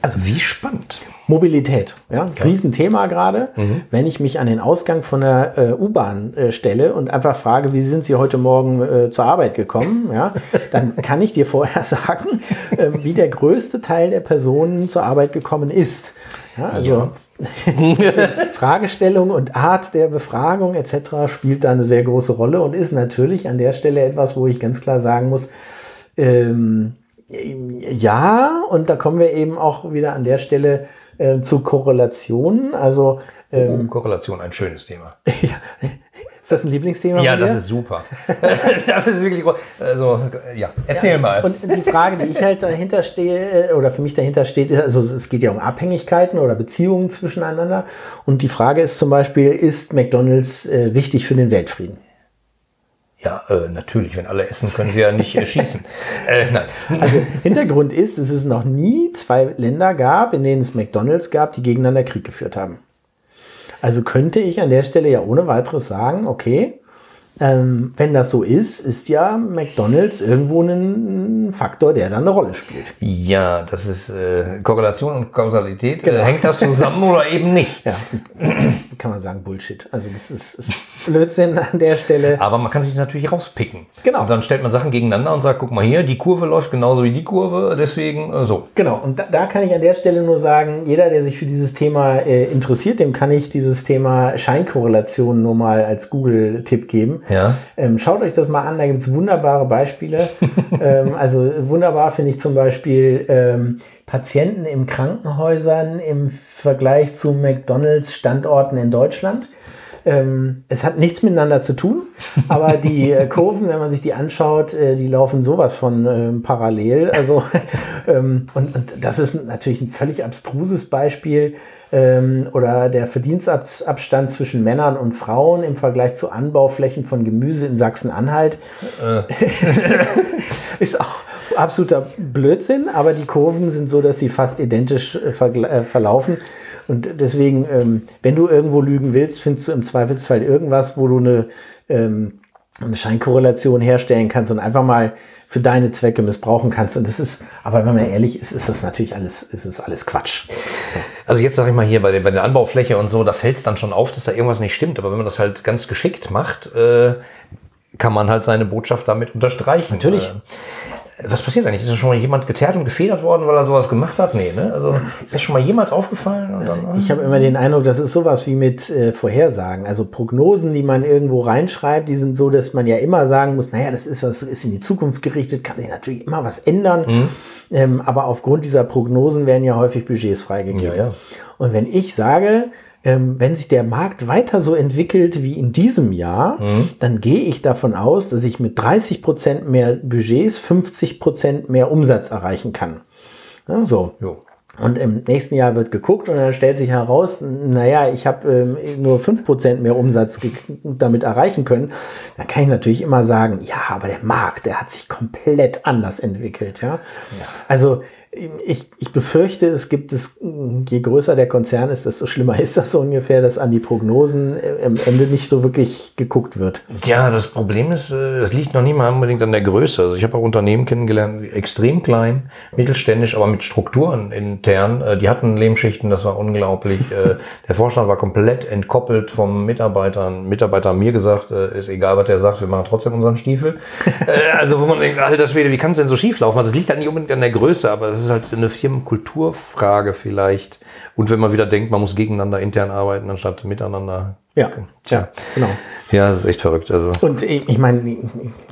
Also wie spannend. Mobilität, ja, ein Riesenthema gerade. Wenn ich mich an den Ausgang von der äh, U-Bahn äh, stelle und einfach frage, wie sind Sie heute Morgen äh, zur Arbeit gekommen, ja, dann kann ich dir vorher sagen, äh, wie der größte Teil der Personen zur Arbeit gekommen ist. Ja, also Fragestellung und Art der Befragung etc. spielt da eine sehr große Rolle und ist natürlich an der Stelle etwas, wo ich ganz klar sagen muss, ähm, ja, und da kommen wir eben auch wieder an der Stelle äh, zu Korrelationen. Also ähm, Korrelation, ein schönes Thema. ja, ist das ein Lieblingsthema? Ja, von dir? das ist super. das ist wirklich, groß. also, ja, erzähl mal. Und die Frage, die ich halt dahinter stehe, äh, oder für mich dahinter steht, ist, also es geht ja um Abhängigkeiten oder Beziehungen zwischeneinander. Und die Frage ist zum Beispiel, ist McDonalds äh, wichtig für den Weltfrieden? ja, äh, natürlich, wenn alle essen, können sie ja nicht äh, schießen. Äh, nein. Also Hintergrund ist, dass es noch nie zwei Länder gab, in denen es McDonalds gab, die gegeneinander Krieg geführt haben. Also könnte ich an der Stelle ja ohne weiteres sagen, okay, ähm, wenn das so ist, ist ja McDonalds irgendwo ein Faktor, der dann eine Rolle spielt. Ja, das ist äh, Korrelation und Kausalität. Genau. Äh, hängt das zusammen oder eben nicht? Ja, kann man sagen, Bullshit. Also das ist, ist Blödsinn an der Stelle. Aber man kann sich natürlich rauspicken. Genau. Und dann stellt man Sachen gegeneinander und sagt, guck mal hier, die Kurve läuft genauso wie die Kurve, deswegen äh, so. Genau, und da, da kann ich an der Stelle nur sagen, jeder, der sich für dieses Thema äh, interessiert, dem kann ich dieses Thema Scheinkorrelation nur mal als Google-Tipp geben. Ja. Ähm, schaut euch das mal an, da gibt es wunderbare Beispiele. ähm, also wunderbar finde ich zum Beispiel ähm, Patienten in Krankenhäusern im Vergleich zu McDonalds-Standorten in Deutschland. Ähm, es hat nichts miteinander zu tun, aber die äh, Kurven, wenn man sich die anschaut, äh, die laufen sowas von ähm, parallel. Also ähm, und, und das ist natürlich ein völlig abstruses Beispiel. Ähm, oder der Verdienstabstand zwischen Männern und Frauen im Vergleich zu Anbauflächen von Gemüse in Sachsen-Anhalt ist auch absoluter Blödsinn, aber die Kurven sind so, dass sie fast identisch äh, äh, verlaufen. Und deswegen, ähm, wenn du irgendwo lügen willst, findest du im Zweifelsfall irgendwas, wo du eine, ähm, eine Scheinkorrelation herstellen kannst und einfach mal für deine Zwecke missbrauchen kannst. Und das ist, aber wenn man ehrlich ist, ist das natürlich alles, ist es alles Quatsch. Also jetzt sage ich mal hier bei der, bei der Anbaufläche und so, da fällt es dann schon auf, dass da irgendwas nicht stimmt. Aber wenn man das halt ganz geschickt macht, äh, kann man halt seine Botschaft damit unterstreichen. Natürlich. Äh, was passiert eigentlich? Ist da schon mal jemand geteert und gefedert worden, weil er sowas gemacht hat? Nee, ne? Also ist das schon mal jemals aufgefallen? Dann, Ich habe immer den Eindruck, das ist sowas wie mit äh, Vorhersagen. Also Prognosen, die man irgendwo reinschreibt, die sind so, dass man ja immer sagen muss, naja, das ist was, ist in die Zukunft gerichtet, kann sich natürlich immer was ändern. Ähm, aber aufgrund dieser Prognosen werden ja häufig Budgets freigegeben. Ja, ja. Und wenn ich sage, ähm, wenn sich der Markt weiter so entwickelt wie in diesem Jahr, dann gehe ich davon aus, dass ich mit 30 Prozent mehr Budgets 50 Prozent mehr Umsatz erreichen kann. Ja, so. Jo. Und im nächsten Jahr wird geguckt und dann stellt sich heraus, naja, ich habe ähm, nur fünf Prozent mehr Umsatz damit erreichen können. Dann kann ich natürlich immer sagen, ja, aber der Markt, der hat sich komplett anders entwickelt. Ja? ja. Also ich, ich befürchte, es gibt es, je größer der Konzern ist, desto schlimmer ist das so ungefähr, dass an die Prognosen am Ende nicht so wirklich geguckt wird. Ja, das Problem ist, äh, es liegt noch nicht mal unbedingt an der Größe. Also ich habe auch Unternehmen kennengelernt, extrem klein, mittelständisch, aber mit Strukturen intern. Äh, die hatten Lehmschichten, das war unglaublich. Äh, der Vorstand war komplett entkoppelt vom Mitarbeiter. Mitarbeiter hat mir gesagt, ist egal, was der sagt, wir machen trotzdem unseren Stiefel. also wo man denkt, alter Schwede, wie kann es denn so schief laufen? Also das liegt halt nicht unbedingt an der Größe, aber das ist halt eine Firmenkulturfrage vielleicht. Und wenn man wieder denkt, man muss gegeneinander intern arbeiten, anstatt miteinander. Ja, Tja, genau. Ja, das ist echt verrückt. Also. Und ich meine,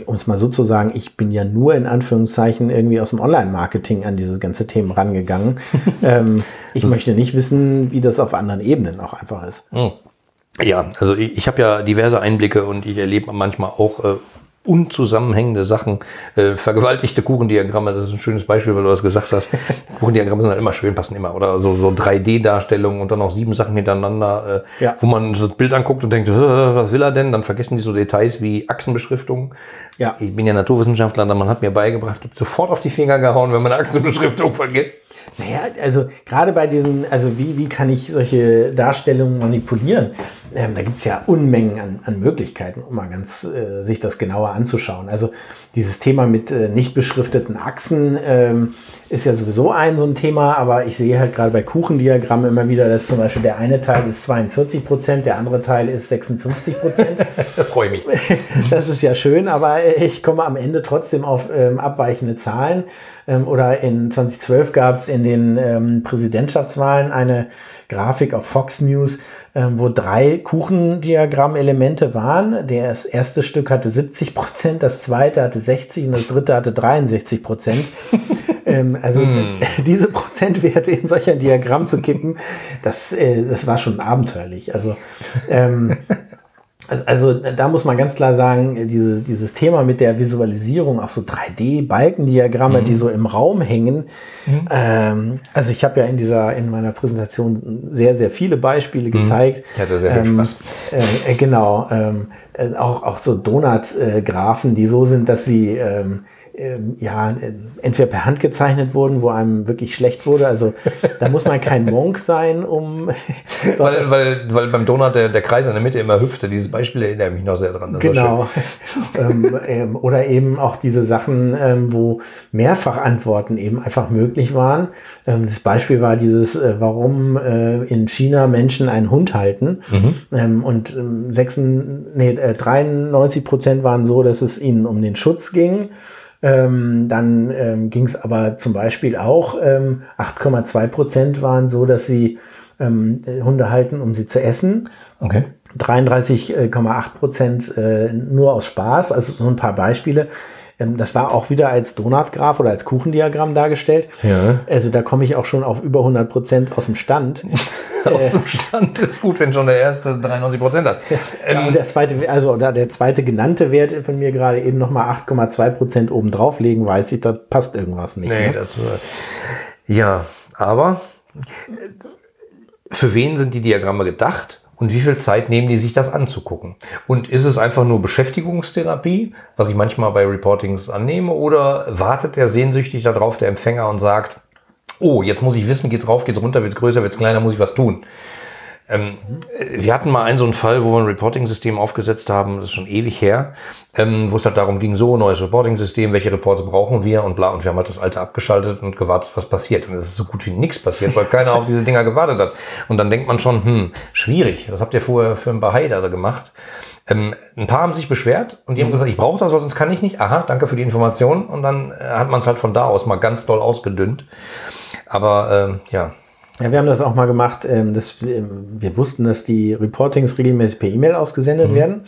um es mal so zu sagen, ich bin ja nur in Anführungszeichen irgendwie aus dem Online-Marketing an diese ganze Themen rangegangen. ähm, ich möchte nicht wissen, wie das auf anderen Ebenen auch einfach ist. Hm. Ja, also ich, ich habe ja diverse Einblicke und ich erlebe manchmal auch äh, unzusammenhängende Sachen. Äh, vergewaltigte Kuchendiagramme, das ist ein schönes Beispiel, weil du das gesagt hast. Kuchendiagramme sind halt immer schön, passen immer. Oder so, so 3D-Darstellungen und dann noch sieben Sachen hintereinander, äh, ja. wo man so das Bild anguckt und denkt, was will er denn? Dann vergessen die so Details wie Achsenbeschriftung. Ja. Ich bin ja Naturwissenschaftler, man hat mir beigebracht, gibt sofort auf die Finger gehauen, wenn man eine Achsenbeschriftung vergisst. Naja, also gerade bei diesen, also wie, wie kann ich solche Darstellungen manipulieren? Ähm, da gibt es ja Unmengen an, an Möglichkeiten, um mal ganz äh, sich das genauer anzuschauen. Also dieses Thema mit äh, nicht beschrifteten Achsen ähm, ist ja sowieso ein so ein Thema, aber ich sehe halt gerade bei Kuchendiagrammen immer wieder, dass zum Beispiel der eine Teil ist 42 Prozent, der andere Teil ist 56 Prozent. da freue ich mich. Das ist ja schön, aber ich komme am Ende trotzdem auf ähm, abweichende Zahlen. Ähm, oder in 2012 gab es in den ähm, Präsidentschaftswahlen eine Grafik auf Fox News, ähm, wo drei Kuchendiagrammelemente waren. Das erste Stück hatte 70 Prozent, das zweite hatte 60 und das dritte hatte 63 Prozent. ähm, also mm. diese Prozentwerte in solch ein Diagramm zu kippen, das, äh, das war schon abenteuerlich. Also ähm, also, also da muss man ganz klar sagen, diese, dieses Thema mit der Visualisierung, auch so 3D-Balkendiagramme, mhm. die so im Raum hängen. Mhm. Ähm, also ich habe ja in dieser, in meiner Präsentation sehr, sehr viele Beispiele mhm. gezeigt. Ich hatte sehr viel ähm, Spaß. Äh, genau. Ähm, äh, auch, auch so Donut-Graphen, die so sind, dass sie ähm, ja, entweder per Hand gezeichnet wurden, wo einem wirklich schlecht wurde. Also da muss man kein Monk sein, um. weil, weil, weil beim Donut der, der Kreis in der Mitte immer hüpfte. Dieses Beispiel erinnert mich noch sehr dran. Das genau. ähm, ähm, oder eben auch diese Sachen, ähm, wo Mehrfachantworten eben einfach möglich waren. Ähm, das Beispiel war dieses, äh, warum äh, in China Menschen einen Hund halten. Mhm. Ähm, und 6, nee, äh, 93 Prozent waren so, dass es ihnen um den Schutz ging. Ähm, dann ähm, ging es aber zum Beispiel auch, ähm, 8,2 Prozent waren so, dass sie ähm, Hunde halten, um sie zu essen. Okay. 33,8 Prozent äh, nur aus Spaß, also so ein paar Beispiele. Ähm, das war auch wieder als Donutgraph oder als Kuchendiagramm dargestellt. Ja. Also da komme ich auch schon auf über 100 Prozent aus dem Stand. aus dem Stand ist gut, wenn schon der erste 93 Prozent hat. Ähm, ja, und der zweite, also der zweite genannte Wert von mir gerade eben nochmal 8,2 Prozent oben drauflegen, weiß ich, da passt irgendwas nicht. Nee, ne? das, äh, ja, aber für wen sind die Diagramme gedacht? Und wie viel Zeit nehmen die sich das anzugucken? Und ist es einfach nur Beschäftigungstherapie, was ich manchmal bei Reportings annehme, oder wartet er sehnsüchtig darauf, der Empfänger, und sagt, oh, jetzt muss ich wissen, geht's rauf, geht's runter, wird's größer, wird's kleiner, muss ich was tun? Ähm, wir hatten mal einen so einen Fall, wo wir ein Reporting-System aufgesetzt haben, das ist schon ewig her, ähm, wo es halt darum ging, so, neues Reporting-System, welche Reports brauchen wir und bla, und wir haben halt das alte abgeschaltet und gewartet, was passiert. Und es ist so gut wie nichts passiert, weil keiner auf diese Dinger gewartet hat. Und dann denkt man schon, hm, schwierig, was habt ihr vorher für ein Bahai da gemacht? Ähm, ein paar haben sich beschwert und die mhm. haben gesagt, ich brauche das, sonst kann ich nicht. Aha, danke für die Information. Und dann äh, hat man es halt von da aus mal ganz doll ausgedünnt. Aber ähm, ja, ja, wir haben das auch mal gemacht. Ähm, dass wir, wir wussten, dass die Reportings regelmäßig per E-Mail ausgesendet mhm. werden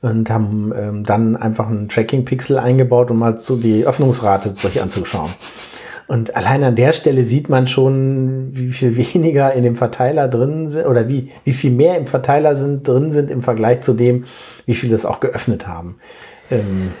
und haben ähm, dann einfach einen Tracking-Pixel eingebaut, um mal so die Öffnungsrate sich anzuschauen. Und allein an der Stelle sieht man schon, wie viel weniger in dem Verteiler drin sind oder wie, wie viel mehr im Verteiler sind, drin sind im Vergleich zu dem, wie viel das auch geöffnet haben. Ähm,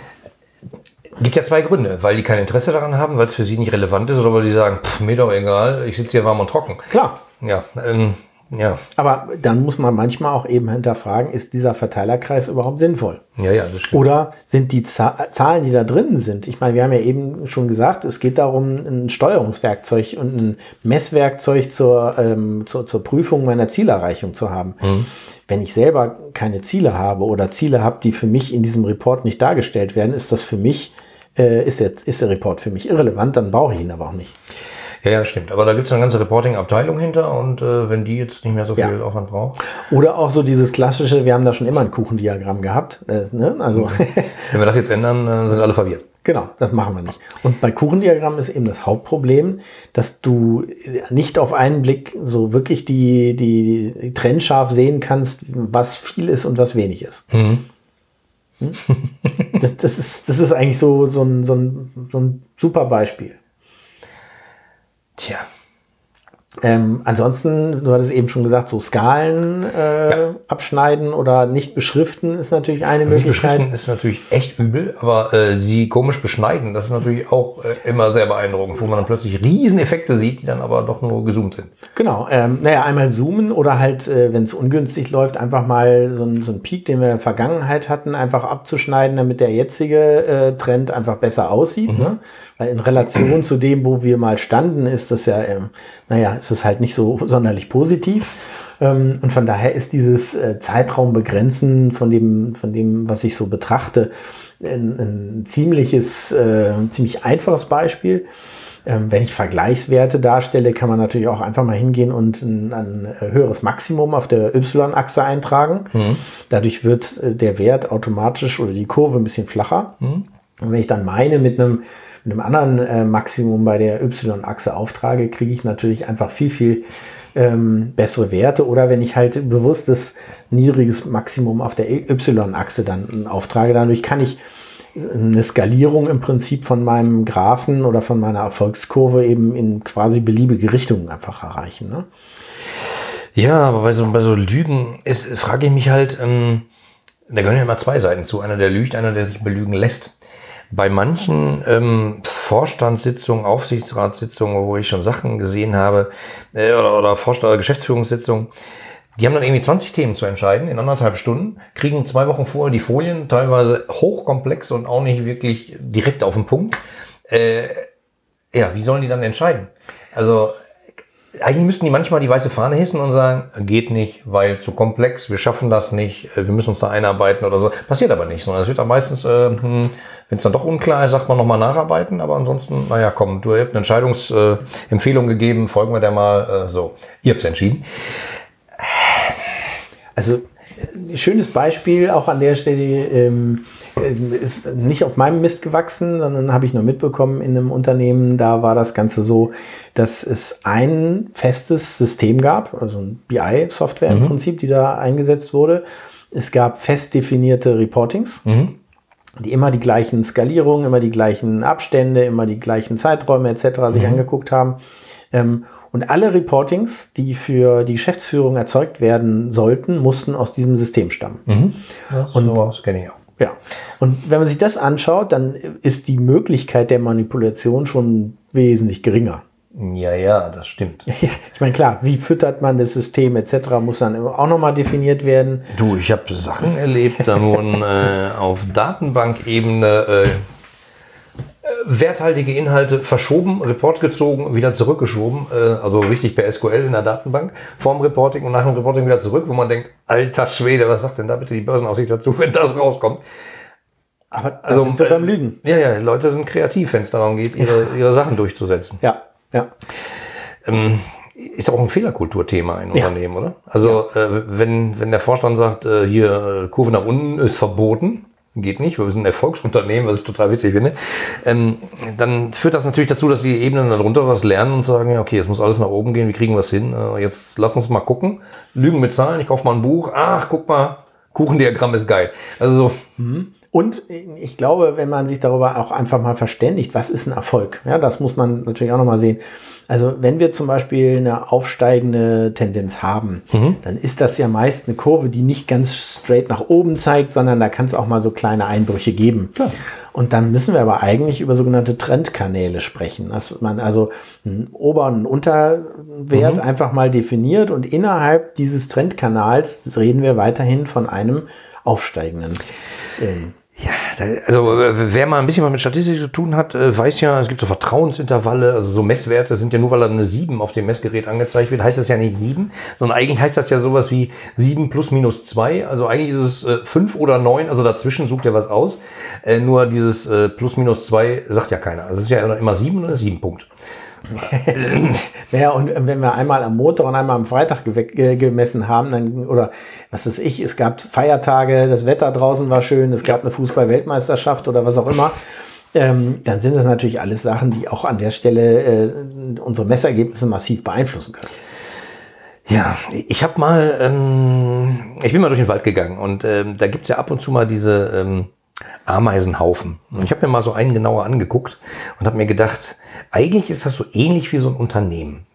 Gibt ja zwei Gründe, weil die kein Interesse daran haben, weil es für sie nicht relevant ist oder weil die sagen, pff, mir doch egal, ich sitze hier warm und trocken. Klar. Ja, ähm, ja, Aber dann muss man manchmal auch eben hinterfragen, ist dieser Verteilerkreis überhaupt sinnvoll? ja, ja, das stimmt. Oder sind die Za Zahlen, die da drin sind? Ich meine, wir haben ja eben schon gesagt, es geht darum, ein Steuerungswerkzeug und ein Messwerkzeug zur, ähm, zur, zur Prüfung meiner Zielerreichung zu haben. Wenn ich selber keine Ziele habe oder Ziele habe, die für mich in diesem Report nicht dargestellt werden, ist das für mich, äh, ist, der, ist der Report für mich irrelevant, dann brauche ich ihn aber auch nicht. Ja, ja, stimmt. Aber da gibt es eine ganze Reporting-Abteilung hinter und äh, wenn die jetzt nicht mehr so Ja. viel Aufwand braucht. Oder auch so dieses klassische, wir haben da schon immer ein Kuchendiagramm gehabt. Äh, ne? Also Wenn wir das jetzt ändern, äh, sind alle verwirrt. Genau, das machen wir nicht. Und bei Kuchendiagrammen ist eben das Hauptproblem, dass du nicht auf einen Blick so wirklich die, die trennscharf sehen kannst, was viel ist und was wenig ist. Hm? Das, das, ist, das ist eigentlich so, so, ein, so, ein, so ein super Beispiel. Tja. Ähm, ansonsten, du hattest eben schon gesagt, so Skalen äh, Ja. abschneiden oder nicht beschriften ist natürlich eine Sie Möglichkeit. beschriften ist natürlich echt übel, aber äh, sie komisch beschneiden, das ist natürlich auch äh, immer sehr beeindruckend, wo man dann plötzlich Rieseneffekte sieht, die dann aber doch nur gezoomt sind. Genau, ähm, naja, einmal zoomen oder halt, äh, wenn es ungünstig läuft, einfach mal so, ein- so einen Peak, den wir in der Vergangenheit hatten, einfach abzuschneiden, damit der jetzige äh, Trend einfach besser aussieht. Ne? Weil in Relation zu dem, wo wir mal standen, ist das ja, ähm, naja, ist es halt nicht so sonderlich positiv. Ähm, und von daher ist dieses äh, Zeitraumbegrenzen von dem, von dem, was ich so betrachte, ein, ein ziemliches, äh, ziemlich einfaches Beispiel. Ähm, wenn ich Vergleichswerte darstelle, kann man natürlich auch einfach mal hingehen und ein, ein äh, höheres Maximum auf der Y-Achse eintragen. Dadurch wird der Wert automatisch oder die Kurve ein bisschen flacher. Und wenn ich dann meine mit einem, mit einem anderen äh, Maximum bei der Y-Achse auftrage, kriege ich natürlich einfach viel, viel ähm, bessere Werte. Oder wenn ich halt bewusstes niedriges Maximum auf der Y-Achse dann auftrage, dadurch kann ich eine Skalierung im Prinzip von meinem Graphen oder von meiner Erfolgskurve eben in quasi beliebige Richtungen einfach erreichen. Ne? Ja, aber bei so, bei so Lügen ist, frage ich mich halt, ähm, da gehören ja immer zwei Seiten zu. Einer, der lügt, einer, der sich belügen lässt. Bei manchen ähm, Vorstandssitzungen, Aufsichtsratssitzungen, wo ich schon Sachen gesehen habe, äh, oder, oder Vorstand Geschäftsführungssitzungen, die haben dann irgendwie 20 Themen zu entscheiden in anderthalb Stunden, kriegen zwei Wochen vorher die Folien, teilweise hochkomplex und auch nicht wirklich direkt auf den Punkt. Äh, ja, wie sollen die dann entscheiden? Also eigentlich müssten die manchmal die weiße Fahne hissen und sagen, geht nicht, weil zu komplex, wir schaffen das nicht, äh, wir müssen uns da einarbeiten oder so. Passiert aber nicht, sondern es wird dann meistens, äh, hm, wenn es dann doch unklar ist, sagt man nochmal nacharbeiten, aber ansonsten, naja, komm, du habt eine Entscheidungsempfehlung äh, gegeben, folgen wir der mal, äh, so, ihr habt entschieden. Also ein schönes Beispiel auch an der Stelle ähm, ähm, ist nicht auf meinem Mist gewachsen, sondern habe ich nur mitbekommen in einem Unternehmen, da war das Ganze so, dass es ein festes System gab, also ein BI-Software im Prinzip, die da eingesetzt wurde. Es gab fest definierte Reportings, die immer die gleichen Skalierungen, immer die gleichen Abstände, immer die gleichen Zeiträume etc. sich angeguckt haben. Ähm, und alle Reportings, die für die Geschäftsführung erzeugt werden sollten, mussten aus diesem System stammen. Ja, und das kenne ich auch. Ja. Und wenn man sich das anschaut, dann ist die Möglichkeit der Manipulation schon wesentlich geringer. Ja, ja, das stimmt. Ja, ich meine, klar, wie füttert man das System etc. muss dann auch nochmal definiert werden. Du, ich habe Sachen erlebt, da wurden äh, auf Datenbankebene äh, werthaltige Inhalte verschoben, Report gezogen, wieder zurückgeschoben, äh, also richtig per SQL in der Datenbank, vorm Reporting und nach dem Reporting wieder zurück, wo man denkt, alter Schwede, was sagt denn da bitte die Börsenaussicht dazu, wenn das rauskommt? Aber Also, sind wir äh, beim Lügen. Ja, ja, Leute sind kreativ, wenn es darum geht, ihre, ihre Sachen durchzusetzen. Ja, ja. Ähm, ist auch ein Fehlerkulturthema in Ja. Unternehmen, oder? Also äh, wenn, wenn der Vorstand sagt, äh, hier äh, Kurve nach unten ist verboten, geht nicht, wir sind ein Erfolgsunternehmen, was ich total witzig finde, ähm, dann führt das natürlich dazu, dass die Ebenen darunter was lernen und sagen, ja, okay, es muss alles nach oben gehen, wie kriegen wir es hin? Äh, jetzt lass uns mal gucken. Lügen mit Zahlen, ich kaufe mal ein Buch, ach, guck mal, Kuchendiagramm ist geil. Also so, Und ich glaube, wenn man sich darüber auch einfach mal verständigt, was ist ein Erfolg? Ja, das muss man natürlich auch nochmal sehen. Also wenn wir zum Beispiel eine aufsteigende Tendenz haben, mhm. dann ist das ja meist eine Kurve, die nicht ganz straight nach oben zeigt, sondern da kann es auch mal so kleine Einbrüche geben. Klar. Und dann müssen wir aber eigentlich über sogenannte Trendkanäle sprechen, dass man also einen Ober- und Unterwert mhm. einfach mal definiert und innerhalb dieses Trendkanals reden wir weiterhin von einem aufsteigenden. Ähm, ja, also wer mal ein bisschen was mit Statistik zu tun hat, äh, weiß ja, es gibt so Vertrauensintervalle, also so Messwerte sind ja nur, weil da eine 7 auf dem Messgerät angezeigt wird, heißt das ja nicht 7, sondern eigentlich heißt das ja sowas wie 7 plus minus 2, also eigentlich ist es 5 äh, oder 9, also dazwischen sucht er was aus, äh, nur dieses plus minus 2 sagt ja keiner, also es ist ja immer 7 und es ist 7 Punkt. Naja, und wenn wir einmal am Montag und einmal am Freitag gemessen haben, dann, oder was weiß ich, es gab Feiertage, das Wetter draußen war schön, es gab eine Fußball-Weltmeisterschaft oder was auch immer, ähm, dann sind das natürlich alles Sachen, die auch an der Stelle äh, unsere Messergebnisse massiv beeinflussen können. Ja, ich habe mal, ähm, ich bin mal durch den Wald gegangen und ähm, da gibt's ja ab und zu mal diese ähm, Ameisenhaufen. Und ich habe mir mal so einen genauer angeguckt und habe mir gedacht, eigentlich ist das so ähnlich wie so ein Unternehmen.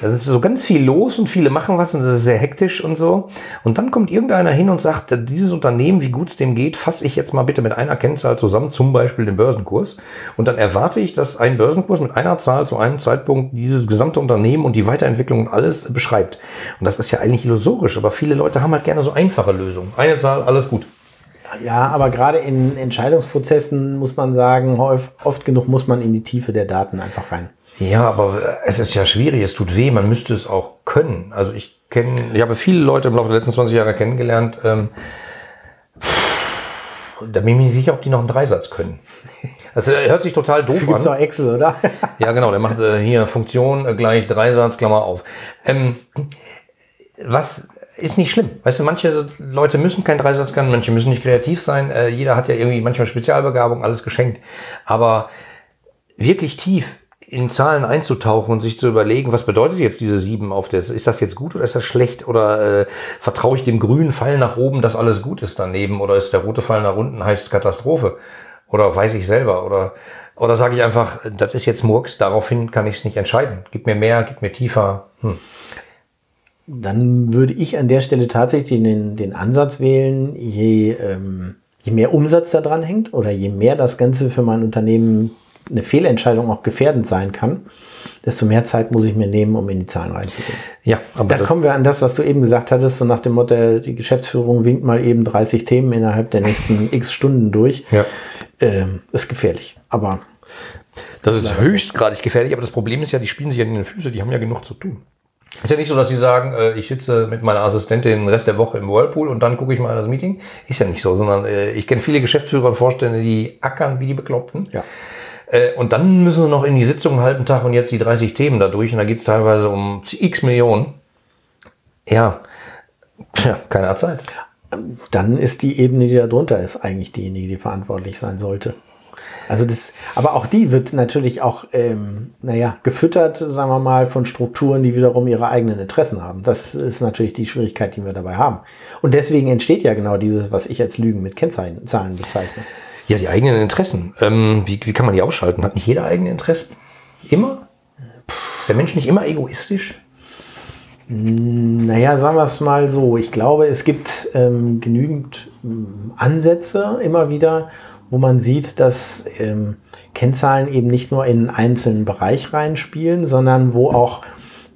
Da ist so ganz viel los und viele machen was und das ist sehr hektisch und so. Und dann kommt irgendeiner hin und sagt, dieses Unternehmen, wie gut es dem geht, fasse ich jetzt mal bitte mit einer Kennzahl zusammen, zum Beispiel den Börsenkurs. Und dann erwarte ich, dass ein Börsenkurs mit einer Zahl zu einem Zeitpunkt dieses gesamte Unternehmen und die Weiterentwicklung und alles beschreibt. Und das ist ja eigentlich illusorisch, aber viele Leute haben halt gerne so einfache Lösungen. Eine Zahl, alles gut. Ja, aber gerade in Entscheidungsprozessen muss man sagen, oft, genug muss man in die Tiefe der Daten einfach rein. Ja, aber es ist ja schwierig, es tut weh, man müsste es auch können. Also ich kenne, ich habe viele Leute im Laufe der letzten 20 Jahre kennengelernt, ähm, da bin ich mir nicht sicher, ob die noch einen Dreisatz können. Das hört sich total doof Gibt's an. Gibt's auch Excel, oder? ja, genau, der macht äh, hier Funktion äh, gleich Dreisatz, Klammer auf. Ähm, was ist nicht schlimm. Weißt du, manche Leute müssen kein Dreisatz können, manche müssen nicht kreativ sein. Äh, jeder hat ja irgendwie manchmal Spezialbegabung, alles geschenkt. Aber wirklich tief in Zahlen einzutauchen und sich zu überlegen, was bedeutet jetzt diese sieben auf der, ist das jetzt gut oder ist das schlecht oder äh, vertraue ich dem grünen Pfeil nach oben, dass alles gut ist daneben oder ist der rote Pfeil nach unten heißt Katastrophe oder weiß ich selber oder oder sage ich einfach, das ist jetzt Murks, daraufhin kann ich es nicht entscheiden. Gib mir mehr, gib mir tiefer. Hm. Dann würde ich an der Stelle tatsächlich den, den Ansatz wählen, je, ähm, je mehr Umsatz da dran hängt oder je mehr das Ganze für mein Unternehmen eine Fehlentscheidung auch gefährdend sein kann, desto mehr Zeit muss ich mir nehmen, um in die Zahlen reinzugehen. Ja, aber da kommen wir an das, was du eben gesagt hattest, so nach dem Motto, die Geschäftsführung winkt mal eben 30 Themen innerhalb der nächsten x Stunden durch. Ja. Ähm, ist gefährlich, aber. Das ist höchstgradig gefährlich, aber das Problem ist ja, die spielen sich ja in den Füße, die haben ja genug zu tun. Ist ja nicht so, dass sie sagen, äh, ich sitze mit meiner Assistentin den Rest der Woche im Whirlpool und dann gucke ich mal das Meeting. Ist ja nicht so, sondern äh, ich kenne viele Geschäftsführer und Vorstände, die ackern wie die Bekloppten. Ja. Äh, und dann müssen sie noch in die Sitzung einen halben Tag und jetzt die 30 Themen da durch und da geht es teilweise um x Millionen. Ja, Tja, keiner Zeit. Dann ist die Ebene, die da drunter ist, eigentlich diejenige, die verantwortlich sein sollte. Also das, aber auch die wird natürlich auch, ähm, naja, gefüttert, sagen wir mal, von Strukturen, die wiederum ihre eigenen Interessen haben. Das ist natürlich die Schwierigkeit, die wir dabei haben. Und deswegen entsteht ja genau dieses, was ich als Lügen mit Kennzahlen bezeichne. Ja, die eigenen Interessen. Ähm, wie, wie kann man die ausschalten? Hat nicht jeder eigene Interessen? Immer? Ist der Mensch nicht immer egoistisch? Naja, sagen wir es mal so. Ich glaube, es gibt ähm, genügend ähm, Ansätze immer wieder, wo man sieht, dass ähm, Kennzahlen eben nicht nur in einen einzelnen Bereich reinspielen, sondern wo auch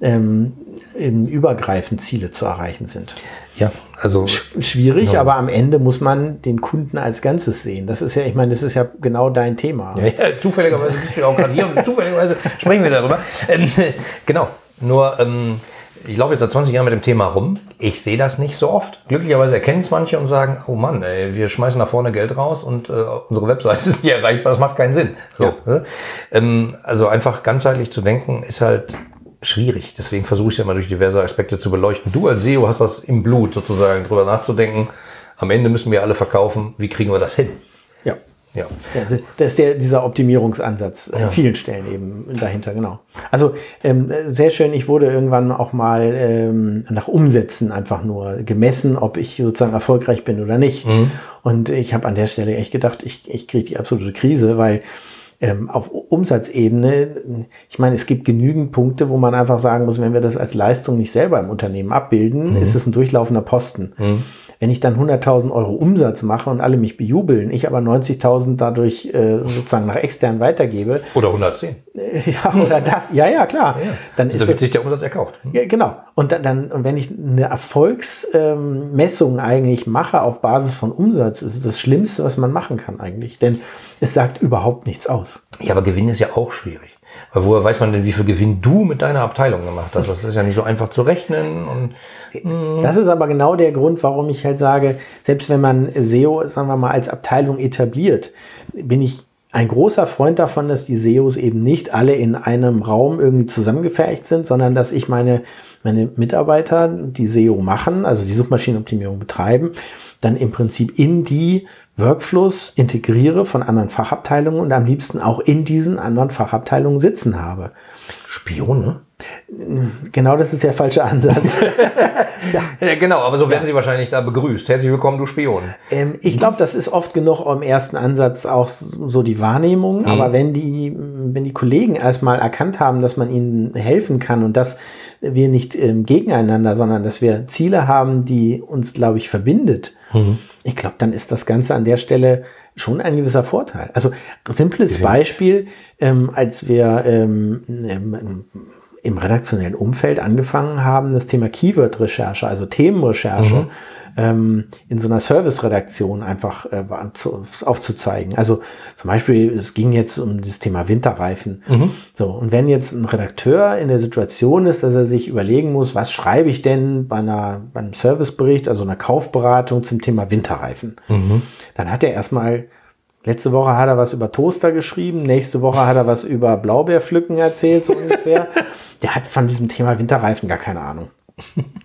ähm, übergreifend Ziele zu erreichen sind. Ja, also schwierig, genau. aber am Ende muss man den Kunden als Ganzes sehen. Das ist ja, ich meine, das ist ja genau dein Thema. Ja, ja zufälligerweise bist du auch gerade hier und zufälligerweise sprechen wir darüber. Ähm, genau. Nur ähm, ich laufe jetzt seit 20 Jahren mit dem Thema rum. Ich sehe das nicht so oft. Glücklicherweise erkennen es manche und sagen, oh Mann, ey, wir schmeißen da vorne Geld raus und äh, unsere Webseite ist nicht erreichbar, das macht keinen Sinn. So, ja. ne? ähm, also einfach ganzheitlich zu denken, ist halt schwierig. Deswegen versuche ich es ja mal durch diverse Aspekte zu beleuchten. Du als SEO hast das im Blut sozusagen, drüber nachzudenken. Am Ende müssen wir alle verkaufen. Wie kriegen wir das hin? Ja. Ja. Das ist der, dieser Optimierungsansatz an vielen Stellen eben dahinter, genau. Also ähm, sehr schön, ich wurde irgendwann auch mal ähm, nach Umsätzen einfach nur gemessen, ob ich sozusagen erfolgreich bin oder nicht. Mhm. Und ich habe an der Stelle echt gedacht, ich, ich kriege die absolute Krise, weil ähm, auf Umsatzebene, ich meine, es gibt genügend Punkte, wo man einfach sagen muss, wenn wir das als Leistung nicht selber im Unternehmen abbilden, mhm. ist es ein durchlaufender Posten. Mhm. Wenn ich dann 100.000 Euro Umsatz mache und alle mich bejubeln, ich aber 90.000 dadurch äh, sozusagen nach extern weitergebe. Oder 110. Äh, ja, oder das. Ja, ja, klar. Ja, ja. Dann ist wird sich der Umsatz erkauft. Hm? Ja, genau. Und dann, dann, und wenn ich eine Erfolgsmessung ähm, eigentlich mache auf Basis von Umsatz, ist das Schlimmste, was man machen kann eigentlich. Denn es sagt überhaupt nichts aus. Ja, aber Gewinn ist ja auch schwierig. Weil woher weiß man denn, wie viel Gewinn du mit deiner Abteilung gemacht hast? Das ist ja nicht so einfach zu rechnen. Und, hm. das ist aber genau der Grund, warum ich halt sage, selbst wenn man SEO, sagen wir mal, als Abteilung etabliert, bin ich ein großer Freund davon, dass die SEOs eben nicht alle in einem Raum irgendwie zusammengefercht sind, sondern dass ich meine, meine Mitarbeiter, die SEO machen, also die Suchmaschinenoptimierung betreiben, dann im Prinzip in die Workflows integriere von anderen Fachabteilungen und am liebsten auch in diesen anderen Fachabteilungen sitzen habe. Spione? Genau, das ist der falsche Ansatz. ja. ja. genau, aber so werden ja. Sie wahrscheinlich da begrüßt. Herzlich willkommen, du Spion. Ähm, ich glaube, das ist oft genug im ersten Ansatz auch so die Wahrnehmung. Mhm. Aber wenn die, wenn die Kollegen erstmal erkannt haben, dass man ihnen helfen kann und dass wir nicht ähm, gegeneinander, sondern dass wir Ziele haben, die uns, glaube ich, verbindet, mhm. Ich glaube, dann ist das Ganze an der Stelle schon ein gewisser Vorteil. Also simples Beispiel, ähm, als wir ähm, ähm, im redaktionellen Umfeld angefangen haben, das Thema Keyword-Recherche, also Themenrecherche, mhm. Ähm, in so einer Service-Redaktion einfach äh, zu, aufzuzeigen. Also zum Beispiel, es ging jetzt um das Thema Winterreifen. Mhm. So, und wenn jetzt ein Redakteur in der Situation ist, dass er sich überlegen muss, was schreibe ich denn bei, einer, bei einem Servicebericht, also einer Kaufberatung zum Thema Winterreifen, mhm. dann hat er erstmal Letzte Woche hat er was über Toaster geschrieben, nächste Woche hat er was über Blaubeerpflücken erzählt, so ungefähr. Der hat von diesem Thema Winterreifen gar keine Ahnung.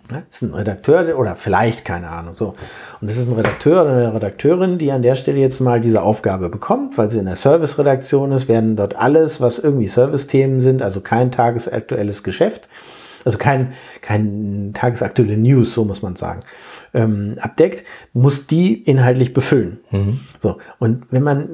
Das ist ein Redakteur oder vielleicht keine Ahnung. So. Und das ist ein Redakteur oder eine Redakteurin, die an der Stelle jetzt mal diese Aufgabe bekommt, weil sie in der Service-Redaktion ist, werden dort alles, was irgendwie Service-Themen sind, also kein tagesaktuelles Geschäft, also kein, kein tagesaktuelle News, so muss man sagen, ähm, abdeckt, muss die inhaltlich befüllen. Mhm. So. Und wenn man,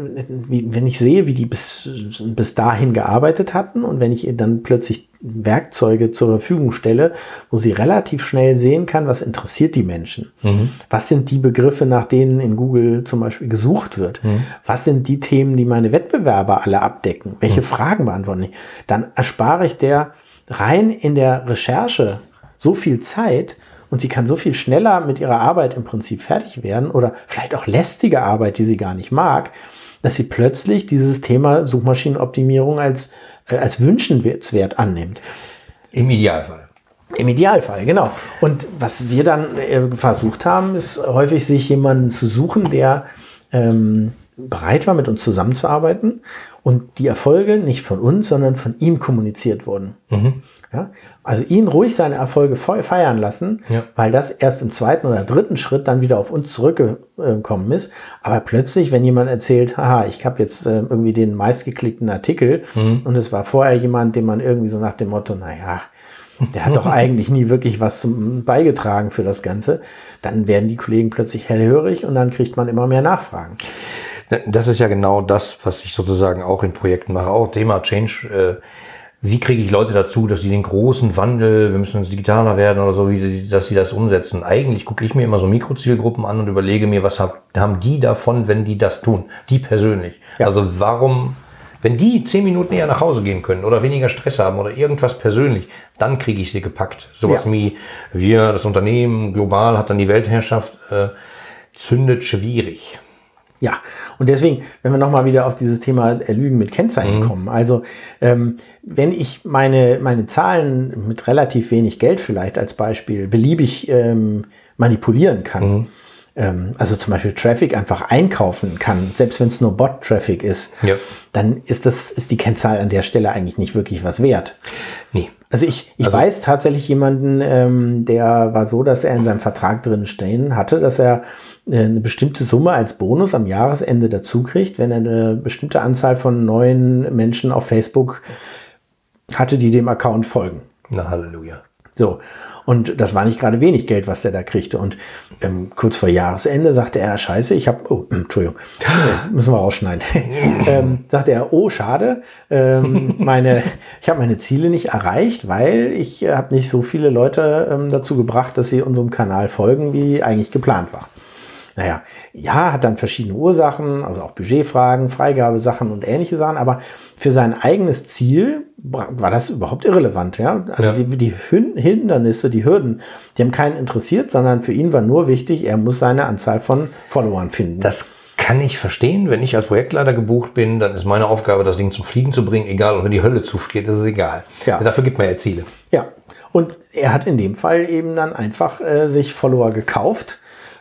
wenn ich sehe, wie die bis, bis dahin gearbeitet hatten und wenn ich ihr dann plötzlich Werkzeuge zur Verfügung stelle, wo sie relativ schnell sehen kann, was interessiert die Menschen. Mhm. Was sind die Begriffe, nach denen in Google zum Beispiel gesucht wird? Mhm. Was sind die Themen, die meine Wettbewerber alle abdecken? Welche mhm. Fragen beantworten ich? Dann erspare ich der rein in der Recherche so viel Zeit und sie kann so viel schneller mit ihrer Arbeit im Prinzip fertig werden oder vielleicht auch lästige Arbeit, die sie gar nicht mag, dass sie plötzlich dieses Thema Suchmaschinenoptimierung als, äh, als wünschenswert annimmt. Im Idealfall. Im Idealfall, genau. Und was wir dann äh, versucht haben, ist häufig sich jemanden zu suchen, der ähm, bereit war, mit uns zusammenzuarbeiten und die Erfolge nicht von uns, sondern von ihm kommuniziert wurden. Mhm. Ja? Also ihn ruhig seine Erfolge feiern lassen, ja. weil das erst im zweiten oder dritten Schritt dann wieder auf uns zurückgekommen ist. Aber plötzlich, wenn jemand erzählt, haha, ich habe jetzt äh, irgendwie den meistgeklickten Artikel mhm. und es war vorher jemand, den man irgendwie so nach dem Motto, naja, der hat doch eigentlich nie wirklich was zum, beigetragen für das Ganze, dann werden die Kollegen plötzlich hellhörig und dann kriegt man immer mehr Nachfragen. Das ist ja genau das, was ich sozusagen auch in Projekten mache. Auch Thema Change. Äh, wie kriege ich Leute dazu, dass sie den großen Wandel, wir müssen uns digitaler werden oder so, wie, dass sie das umsetzen? Eigentlich gucke ich mir immer so Mikrozielgruppen an und überlege mir, was haben die davon, wenn die das tun? Die persönlich. Ja. Also warum, wenn die zehn Minuten eher nach Hause gehen können oder weniger Stress haben oder irgendwas persönlich, dann kriege ich sie gepackt. Sowas ja. wie wir, das Unternehmen global hat dann die Weltherrschaft, äh, zündet schwierig. Ja, und deswegen, wenn wir nochmal wieder auf dieses Thema Lügen mit Kennzeichen mhm. kommen. Also, ähm, wenn ich meine, meine Zahlen mit relativ wenig Geld vielleicht als Beispiel beliebig ähm, manipulieren kann, mhm. ähm, also zum Beispiel Traffic einfach einkaufen kann, selbst wenn es nur Bot-Traffic ist, ja. dann ist das, ist die Kennzahl an der Stelle eigentlich nicht wirklich was wert. Nee. Also ich, ich also, weiß tatsächlich jemanden, ähm, der war so, dass er in seinem Vertrag drin stehen hatte, dass er äh, eine bestimmte Summe als Bonus am Jahresende dazu kriegt, wenn er eine bestimmte Anzahl von neuen Menschen auf Facebook hatte, die dem Account folgen. Na, Halleluja. So. Und das war nicht gerade wenig Geld, was der da kriegte. Und ähm, kurz vor Jahresende sagte er, scheiße, ich habe, oh, Entschuldigung, äh, müssen wir rausschneiden. ähm, sagte er, oh, schade, ähm, meine, ich habe meine Ziele nicht erreicht, weil ich äh, habe nicht so viele Leute ähm, dazu gebracht, dass sie unserem Kanal folgen, wie eigentlich geplant war. Naja, ja, hat dann verschiedene Ursachen, also auch Budgetfragen, Freigabesachen und ähnliche Sachen, aber für sein eigenes Ziel war das überhaupt irrelevant. Ja? Also Ja. Die, die Hindernisse, die Hürden, die haben keinen interessiert, sondern für ihn war nur wichtig, er muss seine Anzahl von Followern finden. Das kann ich verstehen. Wenn ich als Projektleiter gebucht bin, dann ist meine Aufgabe, das Ding zum Fliegen zu bringen, egal. Und wenn die Hölle zugeht, ist es egal. Ja. Dafür gibt man ja Ziele. Ja, und er hat in dem Fall eben dann einfach äh, sich Follower gekauft.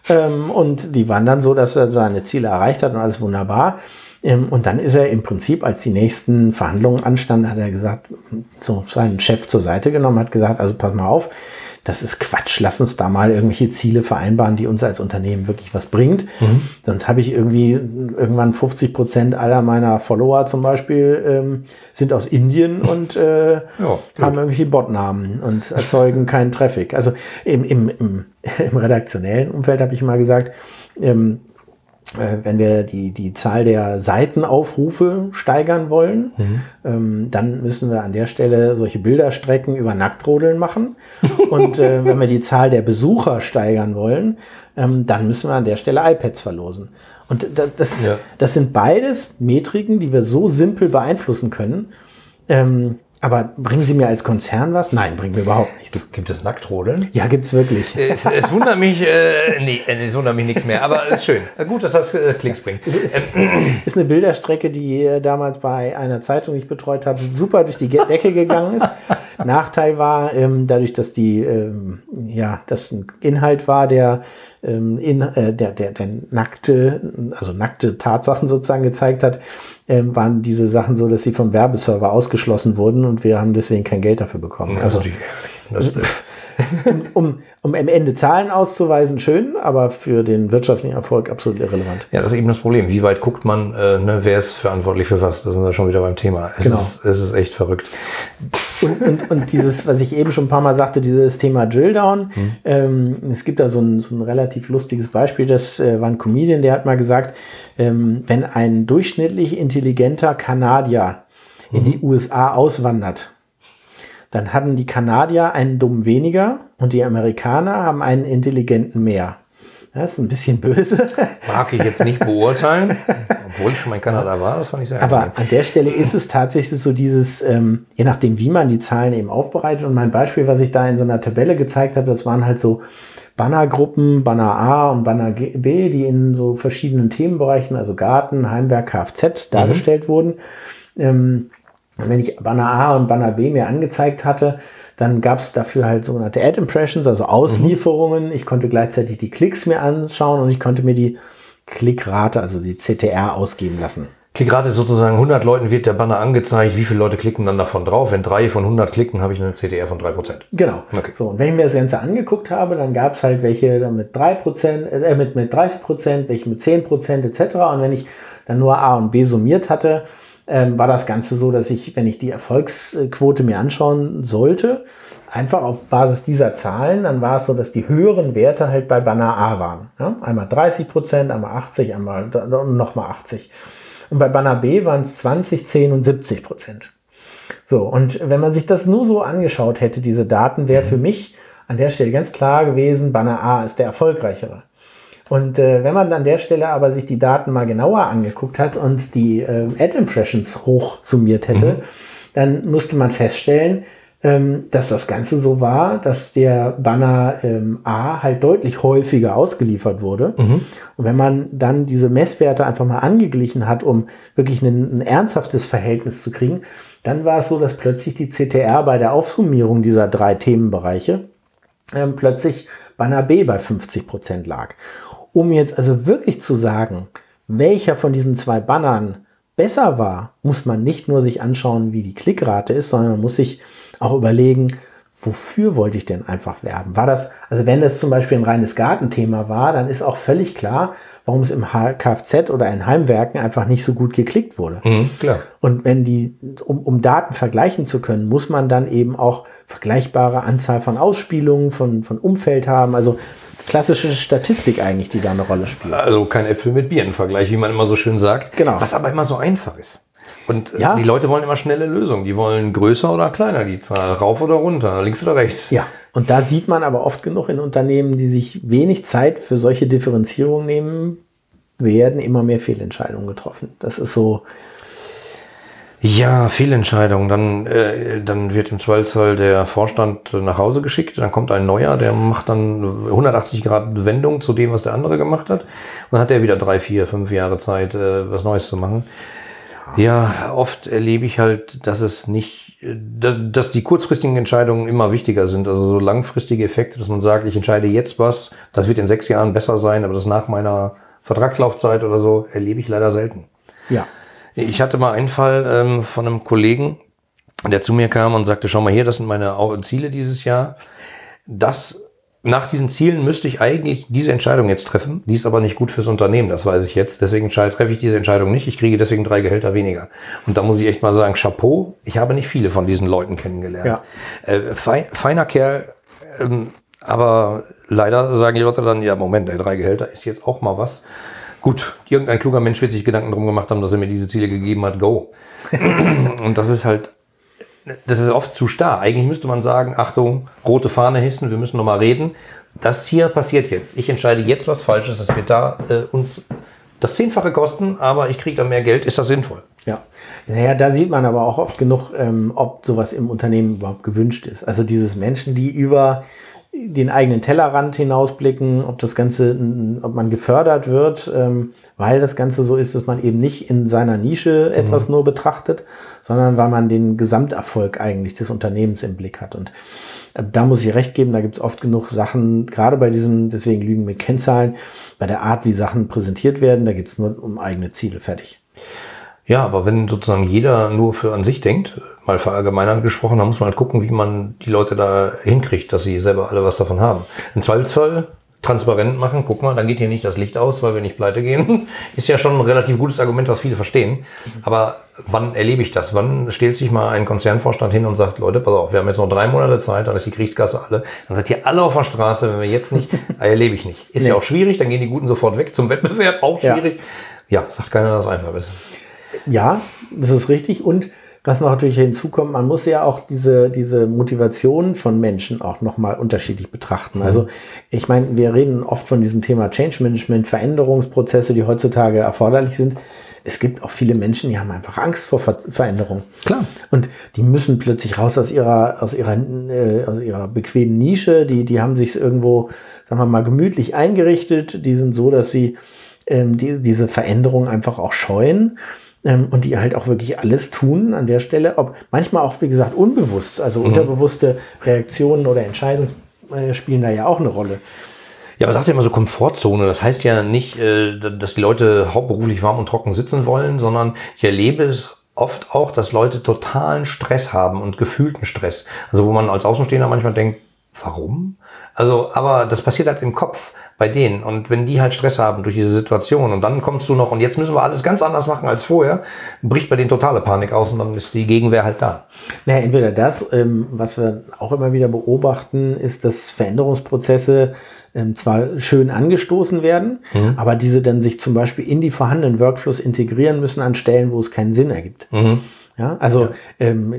Ähm, und die waren dann so, dass er seine Ziele erreicht hat und alles wunderbar. Ähm, und dann ist er im Prinzip, als die nächsten Verhandlungen anstanden, hat er gesagt, so seinen Chef zur Seite genommen, hat gesagt, also pass mal auf, das ist Quatsch, lass uns da mal irgendwelche Ziele vereinbaren, die uns als Unternehmen wirklich was bringt. Sonst habe ich irgendwie irgendwann 50 Prozent aller meiner Follower zum Beispiel ähm, sind aus Indien und äh, Ja, haben irgendwelche Botnamen und erzeugen keinen Traffic. Also im, im, im, im redaktionellen Umfeld habe ich mal gesagt, ähm, äh, wenn wir die, die Zahl der Seitenaufrufe steigern wollen, ähm, dann müssen wir an der Stelle solche Bilderstrecken über Nacktrodeln machen. Und äh, wenn wir die Zahl der Besucher steigern wollen, ähm, dann müssen wir an der Stelle iPads verlosen. Und da, das, Ja. das sind beides Metriken, die wir so simpel beeinflussen können. Ähm, aber bringen sie mir als Konzern was? Nein, bringen mir überhaupt nichts. Gibt es Nacktrodeln? Ja, gibt's wirklich. Es, es wundert mich, äh, nee, äh, es wundert mich nichts mehr, aber ist schön. Gut, dass das äh, Klicks bringt. Ähm, ist eine Bilderstrecke, die damals bei einer Zeitung, die ich betreut habe, super durch die Decke gegangen ist. Nachteil war, ähm, dadurch, dass die, ähm, ja, das ein Inhalt war, der, ähm, in, äh, der, der, der nackte, also nackte Tatsachen sozusagen gezeigt hat, ähm, waren diese Sachen so, dass sie vom Werbeserver ausgeschlossen wurden und wir haben deswegen kein Geld dafür bekommen. also, Also, um, um am Ende Zahlen auszuweisen, schön, aber für den wirtschaftlichen Erfolg absolut irrelevant. ja, das ist eben das Problem. Wie weit guckt man, äh, ne, wer ist verantwortlich für was? Da sind wir schon wieder beim Thema. Es, Genau. ist, es ist echt verrückt. Und, und, und dieses, was ich eben schon ein paar Mal sagte, dieses Thema Drilldown. Ähm, es gibt da so ein, so ein relativ lustiges Beispiel. Das äh, war ein Comedian, der hat mal gesagt, ähm, wenn ein durchschnittlich intelligenter Kanadier in die USA auswandert, dann hatten die Kanadier einen Dumm weniger und die Amerikaner haben einen intelligenten mehr. Das ist ein bisschen böse. Mag ich jetzt nicht beurteilen, obwohl ich schon mal in Kanada war, das fand ich sehr Aber an der Stelle ist es tatsächlich so dieses, ähm, je nachdem, wie man die Zahlen eben aufbereitet. Und mein Beispiel, was ich da in so einer Tabelle gezeigt habe, das waren halt so Bannergruppen, Banner A und Banner B, die in so verschiedenen Themenbereichen, also Garten, Heimwerk, Kfz, dargestellt wurden. Ähm, und wenn ich Banner A und Banner B mir angezeigt hatte, dann gab es dafür halt sogenannte Ad Impressions, also Auslieferungen. Ich konnte gleichzeitig die Klicks mir anschauen und ich konnte mir die Klickrate, also die CTR, ausgeben lassen. Klickrate ist sozusagen 100 Leuten wird der Banner angezeigt. Wie viele Leute klicken dann davon drauf? Wenn drei von 100 klicken, habe ich eine CTR von 3%. Genau. Okay. So, und wenn ich mir das Ganze angeguckt habe, dann gab es halt welche mit 3%, äh, mit, mit 30%, welche mit 10% etc. Und wenn ich dann nur A und B summiert hatte, ähm, war das Ganze so, dass ich, wenn ich die Erfolgsquote mir anschauen sollte, einfach auf Basis dieser Zahlen, dann war es so, dass die höheren Werte halt bei Banner A waren. Ja? Einmal 30%, einmal 80, einmal nochmal 80. Und bei Banner B waren es 20, 10 und 70 Prozent. So, und wenn man sich das nur so angeschaut hätte, diese Daten, wäre für mich an der Stelle ganz klar gewesen, Banner A ist der erfolgreichere. Und äh, wenn man an der Stelle aber sich die Daten mal genauer angeguckt hat und die ähm, Ad Impressions hoch summiert hätte, dann musste man feststellen, ähm, dass das Ganze so war, dass der Banner ähm, A halt deutlich häufiger ausgeliefert wurde. Und wenn man dann diese Messwerte einfach mal angeglichen hat, um wirklich ein, ein ernsthaftes Verhältnis zu kriegen, dann war es so, dass plötzlich die CTR bei der Aufsummierung dieser drei Themenbereiche ähm, plötzlich Banner B bei 50 Prozent lag. Um jetzt also wirklich zu sagen, welcher von diesen zwei Bannern besser war, muss man nicht nur sich anschauen, wie die Klickrate ist, sondern man muss sich auch überlegen, wofür wollte ich denn einfach werben? War das, also wenn das zum Beispiel ein reines Gartenthema war, dann ist auch völlig klar, warum es im Kfz oder in Heimwerken einfach nicht so gut geklickt wurde. Mhm. Und wenn die, um, um Daten vergleichen zu können, muss man dann eben auch vergleichbare Anzahl von Ausspielungen, von, von Umfeld haben. Also klassische Statistik eigentlich, die da eine Rolle spielt. Also kein Äpfel mit Bieren Vergleich, wie man immer so schön sagt. Genau. Was aber immer so einfach ist. Und äh, Ja. die Leute wollen immer schnelle Lösungen. Die wollen größer oder kleiner die Zahl, rauf oder runter, links oder rechts. Ja, und da sieht man aber oft genug in Unternehmen, die sich wenig Zeit für solche Differenzierungen nehmen, werden immer mehr Fehlentscheidungen getroffen. Das ist so, Ja, Fehlentscheidung. Dann, äh, dann wird im Zweifelsfall der Vorstand nach Hause geschickt. Dann kommt ein neuer, der macht dann 180 Grad Wendung zu dem, was der andere gemacht hat. Und dann hat er wieder drei, vier, fünf Jahre Zeit, äh, was Neues zu machen. Ja, oft erlebe ich halt, dass es nicht, dass, dass die kurzfristigen Entscheidungen immer wichtiger sind. Also so langfristige Effekte, dass man sagt, ich entscheide jetzt was, das wird in sechs Jahren besser sein, aber das nach meiner Vertragslaufzeit oder so erlebe ich leider selten. ja, Ich hatte mal einen Fall ähm, von einem Kollegen, der zu mir kam und sagte, schau mal hier, das sind meine Ziele dieses Jahr. Das, nach diesen Zielen müsste ich eigentlich diese Entscheidung jetzt treffen. Die ist aber nicht gut fürs Unternehmen, das weiß ich jetzt. Deswegen treffe ich diese Entscheidung nicht. Ich kriege deswegen drei Gehälter weniger. Und da muss ich echt mal sagen, Chapeau, ich habe nicht viele von diesen Leuten kennengelernt. Ja. Äh, fei- feiner Kerl, ähm, aber leider sagen die Leute dann, ja Moment, der drei Gehälter ist jetzt auch mal was. Gut, irgendein kluger Mensch wird sich Gedanken drum gemacht haben, dass er mir diese Ziele gegeben hat, go. Und das ist halt, das ist oft zu starr. Eigentlich müsste man sagen, Achtung, rote Fahne hissen, wir müssen nochmal reden. Das hier passiert jetzt. Ich entscheide jetzt was Falsches, das wird da äh, uns das Zehnfache kosten, aber ich kriege da mehr Geld. Ist das sinnvoll? ja. Naja, da sieht man aber auch oft genug, ähm, ob sowas im Unternehmen überhaupt gewünscht ist. Also dieses Menschen, die über den eigenen Tellerrand hinausblicken, ob das Ganze, ob man gefördert wird, ähm, weil das Ganze so ist, dass man eben nicht in seiner Nische etwas nur betrachtet, sondern weil man den Gesamterfolg eigentlich des Unternehmens im Blick hat. Und äh, da muss ich recht geben, da gibt es oft genug Sachen, gerade bei diesen, deswegen Lügen mit Kennzahlen, bei der Art, wie Sachen präsentiert werden, da geht es nur um eigene Ziele, fertig. Ja, aber wenn sozusagen jeder nur für an sich denkt, mal verallgemeinert gesprochen, dann muss man halt gucken, wie man die Leute da hinkriegt, dass sie selber alle was davon haben. Im Zweifelsfall transparent machen, guck mal, dann geht hier nicht das Licht aus, weil wir nicht pleite gehen. Ist ja schon ein relativ gutes Argument, was viele verstehen. Aber wann erlebe ich das? Wann stellt sich mal ein Konzernvorstand hin und sagt, Leute, pass auf, wir haben jetzt noch drei Monate Zeit, dann ist die Kriegskasse alle. Dann seid ihr alle auf der Straße, wenn wir jetzt nicht, erlebe ich nicht. Ist ja Nee. auch schwierig, dann gehen die Guten sofort weg zum Wettbewerb, auch Ja. schwierig. Ja, sagt keiner, dass es einfach ist. Ja, das ist richtig. Und was noch natürlich hinzukommt, man muss ja auch diese, diese Motivation von Menschen auch nochmal unterschiedlich betrachten. Also ich meine, wir reden oft von diesem Thema Change Management, Veränderungsprozesse, die heutzutage erforderlich sind. Es gibt auch viele Menschen, die haben einfach Angst vor Ver Veränderung. Klar. Und die müssen plötzlich raus aus ihrer, aus ihrer, äh, aus ihrer bequemen Nische. Die, die haben sich irgendwo, sagen wir mal, gemütlich eingerichtet. Die sind so, dass sie ähm, die, diese Veränderung einfach auch scheuen. Ähm, und die halt auch wirklich alles tun an der Stelle, ob manchmal auch, wie gesagt, unbewusst, also unterbewusste Reaktionen oder Entscheidungen äh, spielen da ja auch eine Rolle. Ja, aber sagt ja immer so Komfortzone. Das heißt ja nicht, äh, dass die Leute hauptberuflich warm und trocken sitzen wollen, sondern ich erlebe es oft auch, dass Leute totalen Stress haben und gefühlten Stress. Also wo man als Außenstehender manchmal denkt, warum? Also, aber das passiert halt im Kopf bei denen. Und wenn die halt Stress haben durch diese Situation und dann kommst du noch und jetzt müssen wir alles ganz anders machen als vorher, bricht bei denen totale Panik aus und dann ist die Gegenwehr halt da. Naja, entweder das, ähm, was wir auch immer wieder beobachten, ist, dass Veränderungsprozesse ähm, zwar schön angestoßen werden, aber diese dann sich zum Beispiel in die vorhandenen Workflows integrieren müssen an Stellen, wo es keinen Sinn ergibt. Ja, also ähm,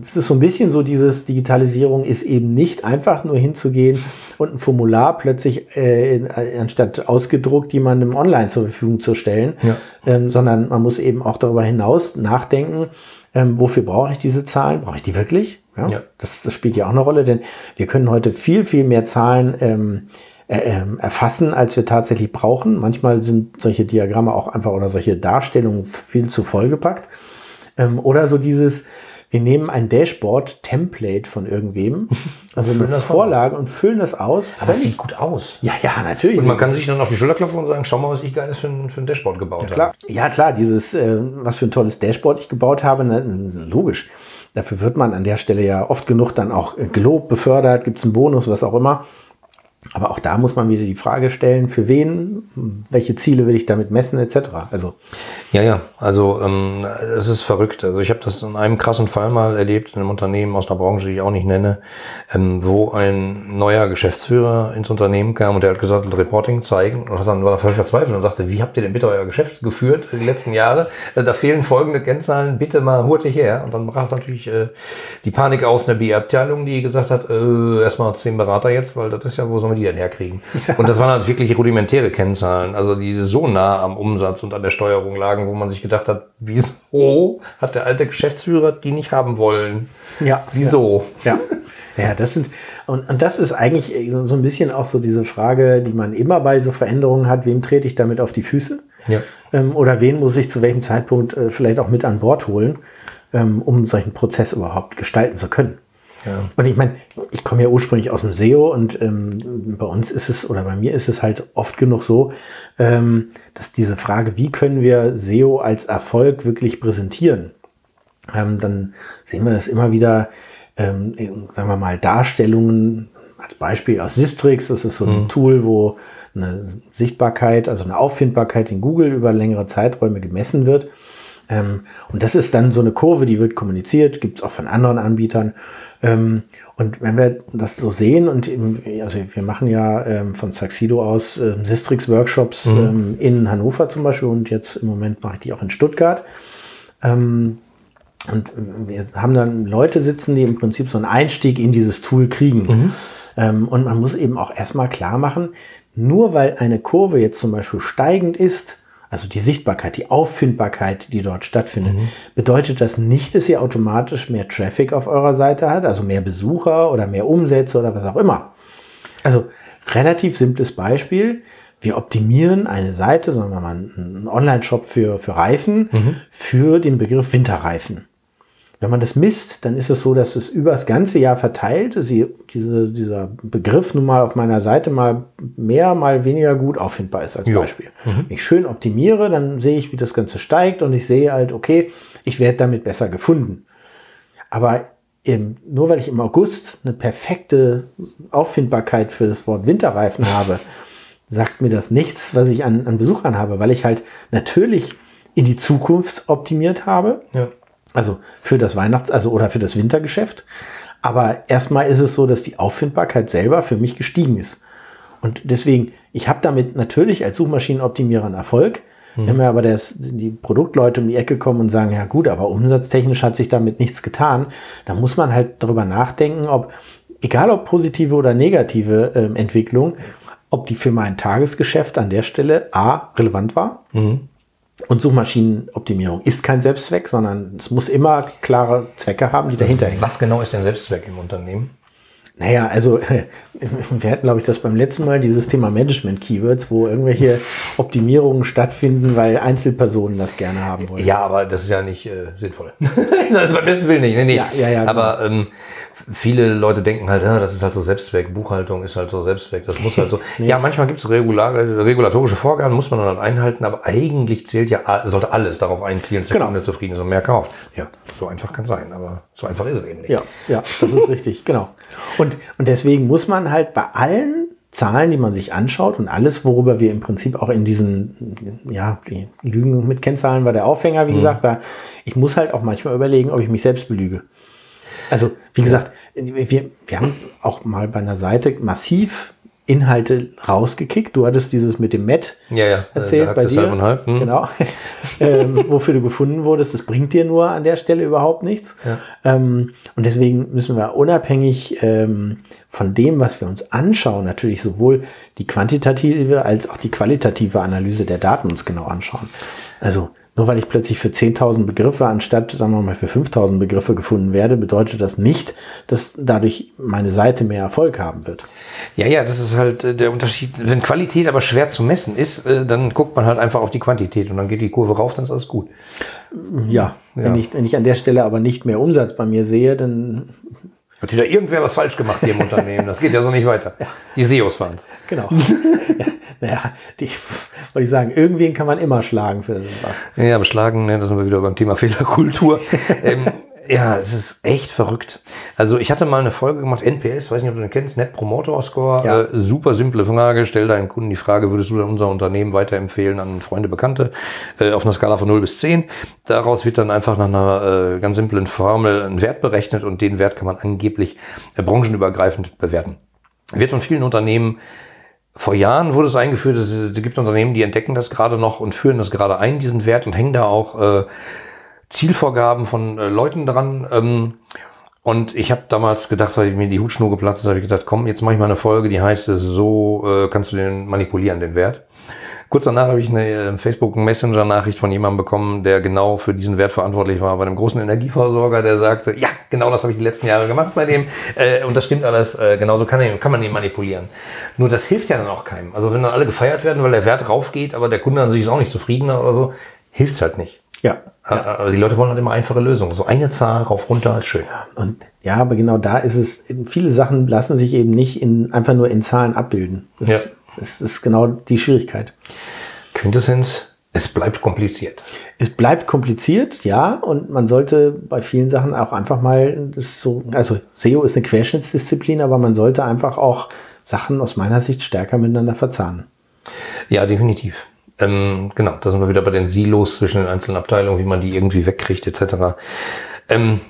es ist so ein bisschen so, dieses Digitalisierung ist eben nicht einfach nur hinzugehen und ein Formular plötzlich äh, in, äh, anstatt ausgedruckt jemandem online zur Verfügung zu stellen, Ja. ähm, sondern man muss eben auch darüber hinaus nachdenken, ähm, wofür brauche ich diese Zahlen? Brauche ich die wirklich? Ja, Ja. Das, das spielt ja auch eine Rolle, denn wir können heute viel, viel mehr Zahlen ähm, äh, ähm, erfassen, als wir tatsächlich brauchen. Manchmal sind solche Diagramme auch einfach oder solche Darstellungen viel zu vollgepackt. Ähm, oder so dieses, wir nehmen ein Dashboard-Template von irgendwem, also eine Vorlage und füllen das aus. Aber das sieht gut aus. ja, ja, natürlich. Und man kann sich dann auf die Schulter klopfen und sagen, schau mal, was ich geiles für ein, für ein Dashboard gebaut habe. Klar. Ja, klar, dieses, äh, was für ein tolles Dashboard ich gebaut habe, ne, logisch. Dafür wird man an der Stelle ja oft genug dann auch äh, gelobt, befördert, gibt es einen Bonus, was auch immer. Aber auch da muss man wieder die Frage stellen, für wen, welche Ziele will ich damit messen, etc. Also ja, ja, also ähm, es ist verrückt. Also ich habe das in einem krassen Fall mal erlebt in einem Unternehmen aus einer Branche, die ich auch nicht nenne, ähm, wo ein neuer Geschäftsführer ins Unternehmen kam und der hat gesagt, Reporting zeigen und hat dann war er völlig verzweifelt und sagte, wie habt ihr denn bitte euer Geschäft geführt die letzten Jahre? Äh, da fehlen folgende Kennzahlen, bitte mal hurtig her. Und dann brach natürlich äh, die Panik aus in der BI-Abteilung, die gesagt hat, äh, erstmal zehn Berater jetzt, weil das ist ja, wo sollen wir die denn herkriegen? Und das waren halt wirklich rudimentäre Kennzahlen, also die so nah am Umsatz und an der Steuerung lagen, wo man sich gedacht hat, wieso hat der alte Geschäftsführer die nicht haben wollen? Ja. Wieso? Ja. Ja, das sind, und, und das ist eigentlich so ein bisschen auch so diese Frage, die man immer bei so Veränderungen hat, wem trete ich damit auf die Füße? Ja. Ähm, oder wen muss ich zu welchem Zeitpunkt äh, vielleicht auch mit an Bord holen, ähm, um solchen Prozess überhaupt gestalten zu können? Ja. Und ich meine, ich komme ja ursprünglich aus dem SEO und ähm, bei uns ist es oder bei mir ist es halt oft genug so, ähm, dass diese Frage, wie können wir SEO als Erfolg wirklich präsentieren, ähm, dann sehen wir das immer wieder, ähm, in, sagen wir mal, Darstellungen als Beispiel aus Sistrix. Das ist so ein Mhm. Tool, wo eine Sichtbarkeit, also eine Auffindbarkeit in Google über längere Zeiträume gemessen wird. Ähm, und das ist dann so eine Kurve, die wird kommuniziert, gibt es auch von anderen Anbietern. Ähm, und wenn wir das so sehen, und also wir machen ja ähm, von Saxido aus ähm, Sistrix-Workshops ähm, in Hannover zum Beispiel und jetzt im Moment mache ich die auch in Stuttgart. Und wir haben dann Leute sitzen, die im Prinzip so einen Einstieg in dieses Tool kriegen. Ähm, und man muss eben auch erstmal klar machen, nur weil eine Kurve jetzt zum Beispiel steigend ist, also die Sichtbarkeit, die Auffindbarkeit, die dort stattfindet, bedeutet das nicht, dass ihr automatisch mehr Traffic auf eurer Seite hat, also mehr Besucher oder mehr Umsätze oder was auch immer. Also relativ simples Beispiel. Wir optimieren eine Seite, sagen wir mal einen Online-Shop für, für Reifen, für den Begriff Winterreifen. Wenn man das misst, dann ist es so, dass es über das ganze Jahr verteilt, sie, diese, dieser Begriff nun mal auf meiner Seite mal mehr, mal weniger gut auffindbar ist als Jo. Beispiel. Wenn ich schön optimiere, dann sehe ich, wie das Ganze steigt und ich sehe halt, okay, ich werde damit besser gefunden. Aber im, nur weil ich im August eine perfekte Auffindbarkeit für das Wort Winterreifen habe, sagt mir das nichts, was ich an, an Besuchern habe, weil ich halt natürlich in die Zukunft optimiert habe. Ja. Also für das Weihnachts-, also oder für das Wintergeschäft. Aber erstmal ist es so, dass die Auffindbarkeit selber für mich gestiegen ist. Und deswegen, ich habe damit natürlich als Suchmaschinenoptimierer einen Erfolg. Wenn mir aber das, die Produktleute um die Ecke kommen und sagen, ja gut, aber umsatztechnisch hat sich damit nichts getan, dann muss man halt darüber nachdenken, ob, egal ob positive oder negative ähm, Entwicklung, ob die für mein Tagesgeschäft an der Stelle A relevant war und Suchmaschinenoptimierung ist kein Selbstzweck, sondern es muss immer klare Zwecke haben, die dahinter hängen. Was genau ist denn Selbstzweck im Unternehmen? Naja, also wir hatten, glaube ich, das beim letzten Mal, dieses Thema Management-Keywords, wo irgendwelche Optimierungen stattfinden, weil Einzelpersonen das gerne haben wollen. Ja, aber das ist ja nicht äh, sinnvoll. beim besten Willen nicht. Nee, nee. Ja, ja, ja, aber ähm, viele Leute denken halt, ja, das ist halt so Selbstzweck, Buchhaltung ist halt so Selbstzweck, das muss halt so. Ja, manchmal gibt es regulatorische Vorgaben, muss man dann halt einhalten, aber eigentlich zählt ja, sollte alles darauf einzielen, dass der Genau. Kunde zufrieden ist und mehr kauft. Ja, so einfach kann sein, aber so einfach ist es eben nicht. Ja, ja, das ist richtig, genau. Und, und deswegen muss man halt bei allen Zahlen, die man sich anschaut und alles, worüber wir im Prinzip auch in diesen, ja, die Lügen mit Kennzahlen war der Aufhänger, wie gesagt, war, ich muss halt auch manchmal überlegen, ob ich mich selbst belüge. Also, wie gesagt, wir, wir haben auch mal bei einer Seite massiv Inhalte rausgekickt. Du hattest dieses mit dem Met Ja, ja, äh, erzählt der bei dir. halb halb, hm. Genau. ähm, wofür du gefunden wurdest, das bringt dir nur an der Stelle überhaupt nichts. Ja. Ähm, und deswegen müssen wir unabhängig ähm, von dem, was wir uns anschauen, natürlich sowohl die quantitative als auch die qualitative Analyse der Daten uns genau anschauen. Also nur weil ich plötzlich für 10.000 Begriffe anstatt, sagen wir mal, für 5.000 Begriffe gefunden werde, bedeutet das nicht, dass dadurch meine Seite mehr Erfolg haben wird. Ja, ja, das ist halt äh, der Unterschied. Wenn Qualität aber schwer zu messen ist, äh, dann guckt man halt einfach auf die Quantität und dann geht die Kurve rauf, dann ist alles gut. Ja, Wenn, ich, wenn ich an der Stelle aber nicht mehr Umsatz bei mir sehe, dann Hat wieder irgendwer was falsch gemacht hier im Unternehmen. Das geht ja so nicht weiter. Die SEOs waren Genau. ja, naja, die, wollte ich sagen, irgendwen kann man immer schlagen für was. Ja, beschlagen, ne, da sind wir wieder beim Thema Fehlerkultur. ähm, Ja, es ist echt verrückt. Also ich hatte mal eine Folge gemacht, NPS, weiß nicht, ob du den kennst, Net Promoter Score. Ja. Äh, super simple Frage, stell deinen Kunden die Frage, würdest du denn unser Unternehmen weiterempfehlen an Freunde, Bekannte, äh, auf einer Skala von 0 bis 10. Daraus wird dann einfach nach einer äh, ganz simplen Formel ein Wert berechnet und den Wert kann man angeblich äh, branchenübergreifend bewerten. Wird von vielen Unternehmen vor Jahren wurde es eingeführt, es gibt Unternehmen, die entdecken das gerade noch und führen das gerade ein, diesen Wert, und hängen da auch äh, Zielvorgaben von äh, Leuten dran. Ähm, und ich habe damals gedacht, weil mir die Hutschnur geplatzt ist, habe ich gedacht, komm, jetzt mache ich mal eine Folge, die heißt, äh, so äh, kannst du den manipulieren, den Wert. Kurz danach habe ich eine äh, Facebook-Messenger-Nachricht von jemandem bekommen, der genau für diesen Wert verantwortlich war, bei einem großen Energieversorger, der sagte, ja, genau das habe ich die letzten Jahre gemacht bei dem. Äh, und das stimmt alles, äh, genauso kann, kann man ihn manipulieren. Nur das hilft ja dann auch keinem. Also wenn dann alle gefeiert werden, weil der Wert raufgeht, aber der Kunde an sich ist auch nicht zufriedener oder so, hilft's halt nicht. Ja. Äh, Aber die Leute wollen halt immer einfache Lösungen. So eine Zahl rauf, runter ist schön. Und ja, aber genau da ist es, viele Sachen lassen sich eben nicht in, einfach nur in Zahlen abbilden. Das, Ja. das ist genau die Schwierigkeit. Quintessenz, es bleibt kompliziert. Es bleibt kompliziert, ja, und man sollte bei vielen Sachen auch einfach mal das so, also SEO ist eine Querschnittsdisziplin, aber man sollte einfach auch Sachen aus meiner Sicht stärker miteinander verzahnen. Ja, definitiv. Ähm, genau, da sind wir wieder bei den Silos zwischen den einzelnen Abteilungen, wie man die irgendwie wegkriegt, etc. Ähm,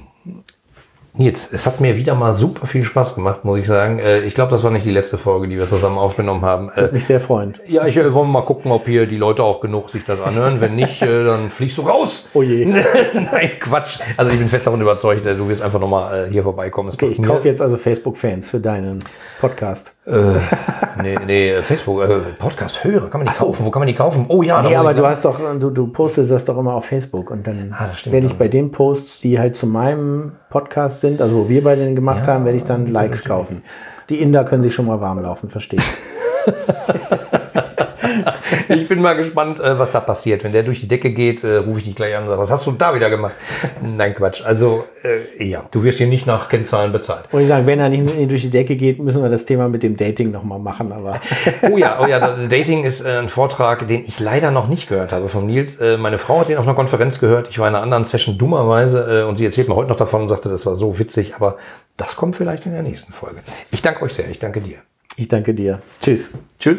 Nils, es hat mir wieder mal super viel Spaß gemacht, muss ich sagen. Äh, ich glaube, das war nicht die letzte Folge, die wir zusammen aufgenommen haben. Äh, Würde mich sehr freuen. ja, ich äh, wollen mal gucken, ob hier die Leute auch genug sich das anhören. Wenn nicht, äh, dann fliegst du raus. Oh je. Nein, Quatsch. Also ich bin fest davon überzeugt, äh, du wirst einfach nochmal äh, hier vorbeikommen. Okay, ich kaufe jetzt also Facebook-Fans für deinen Podcast. Äh, nee, nee, Facebook, äh, Podcast höre, kann man die so. kaufen? Wo kann man die kaufen? Oh ja, Nee, aber du hast doch, du, du postest das doch immer auf Facebook und dann Ah, werde ich bei den Posts, die halt zu meinem Podcast sind, also wo wir beide den gemacht haben, werde ich dann Likes kaufen. Die Inder können sich schon mal warm laufen, verstehe. Ich bin mal gespannt, äh, was da passiert. Wenn der durch die Decke geht, äh, rufe ich dich gleich an und sage, was hast du da wieder gemacht? Nein, Quatsch. Also, äh, ja, du wirst hier nicht nach Kennzahlen bezahlt. Und ich sagen, wenn er nicht durch die Decke geht, müssen wir das Thema mit dem Dating nochmal machen, aber Oh ja, oh ja, Dating ist äh, ein Vortrag, den ich leider noch nicht gehört habe von Nils. Meine Frau hat den auf einer Konferenz gehört. Ich war in einer anderen Session dummerweise und sie erzählt mir heute noch davon und sagte, das war so witzig, aber das kommt vielleicht in der nächsten Folge. Ich danke euch sehr. Ich danke dir. ich danke dir. Tschüss. Tschüss.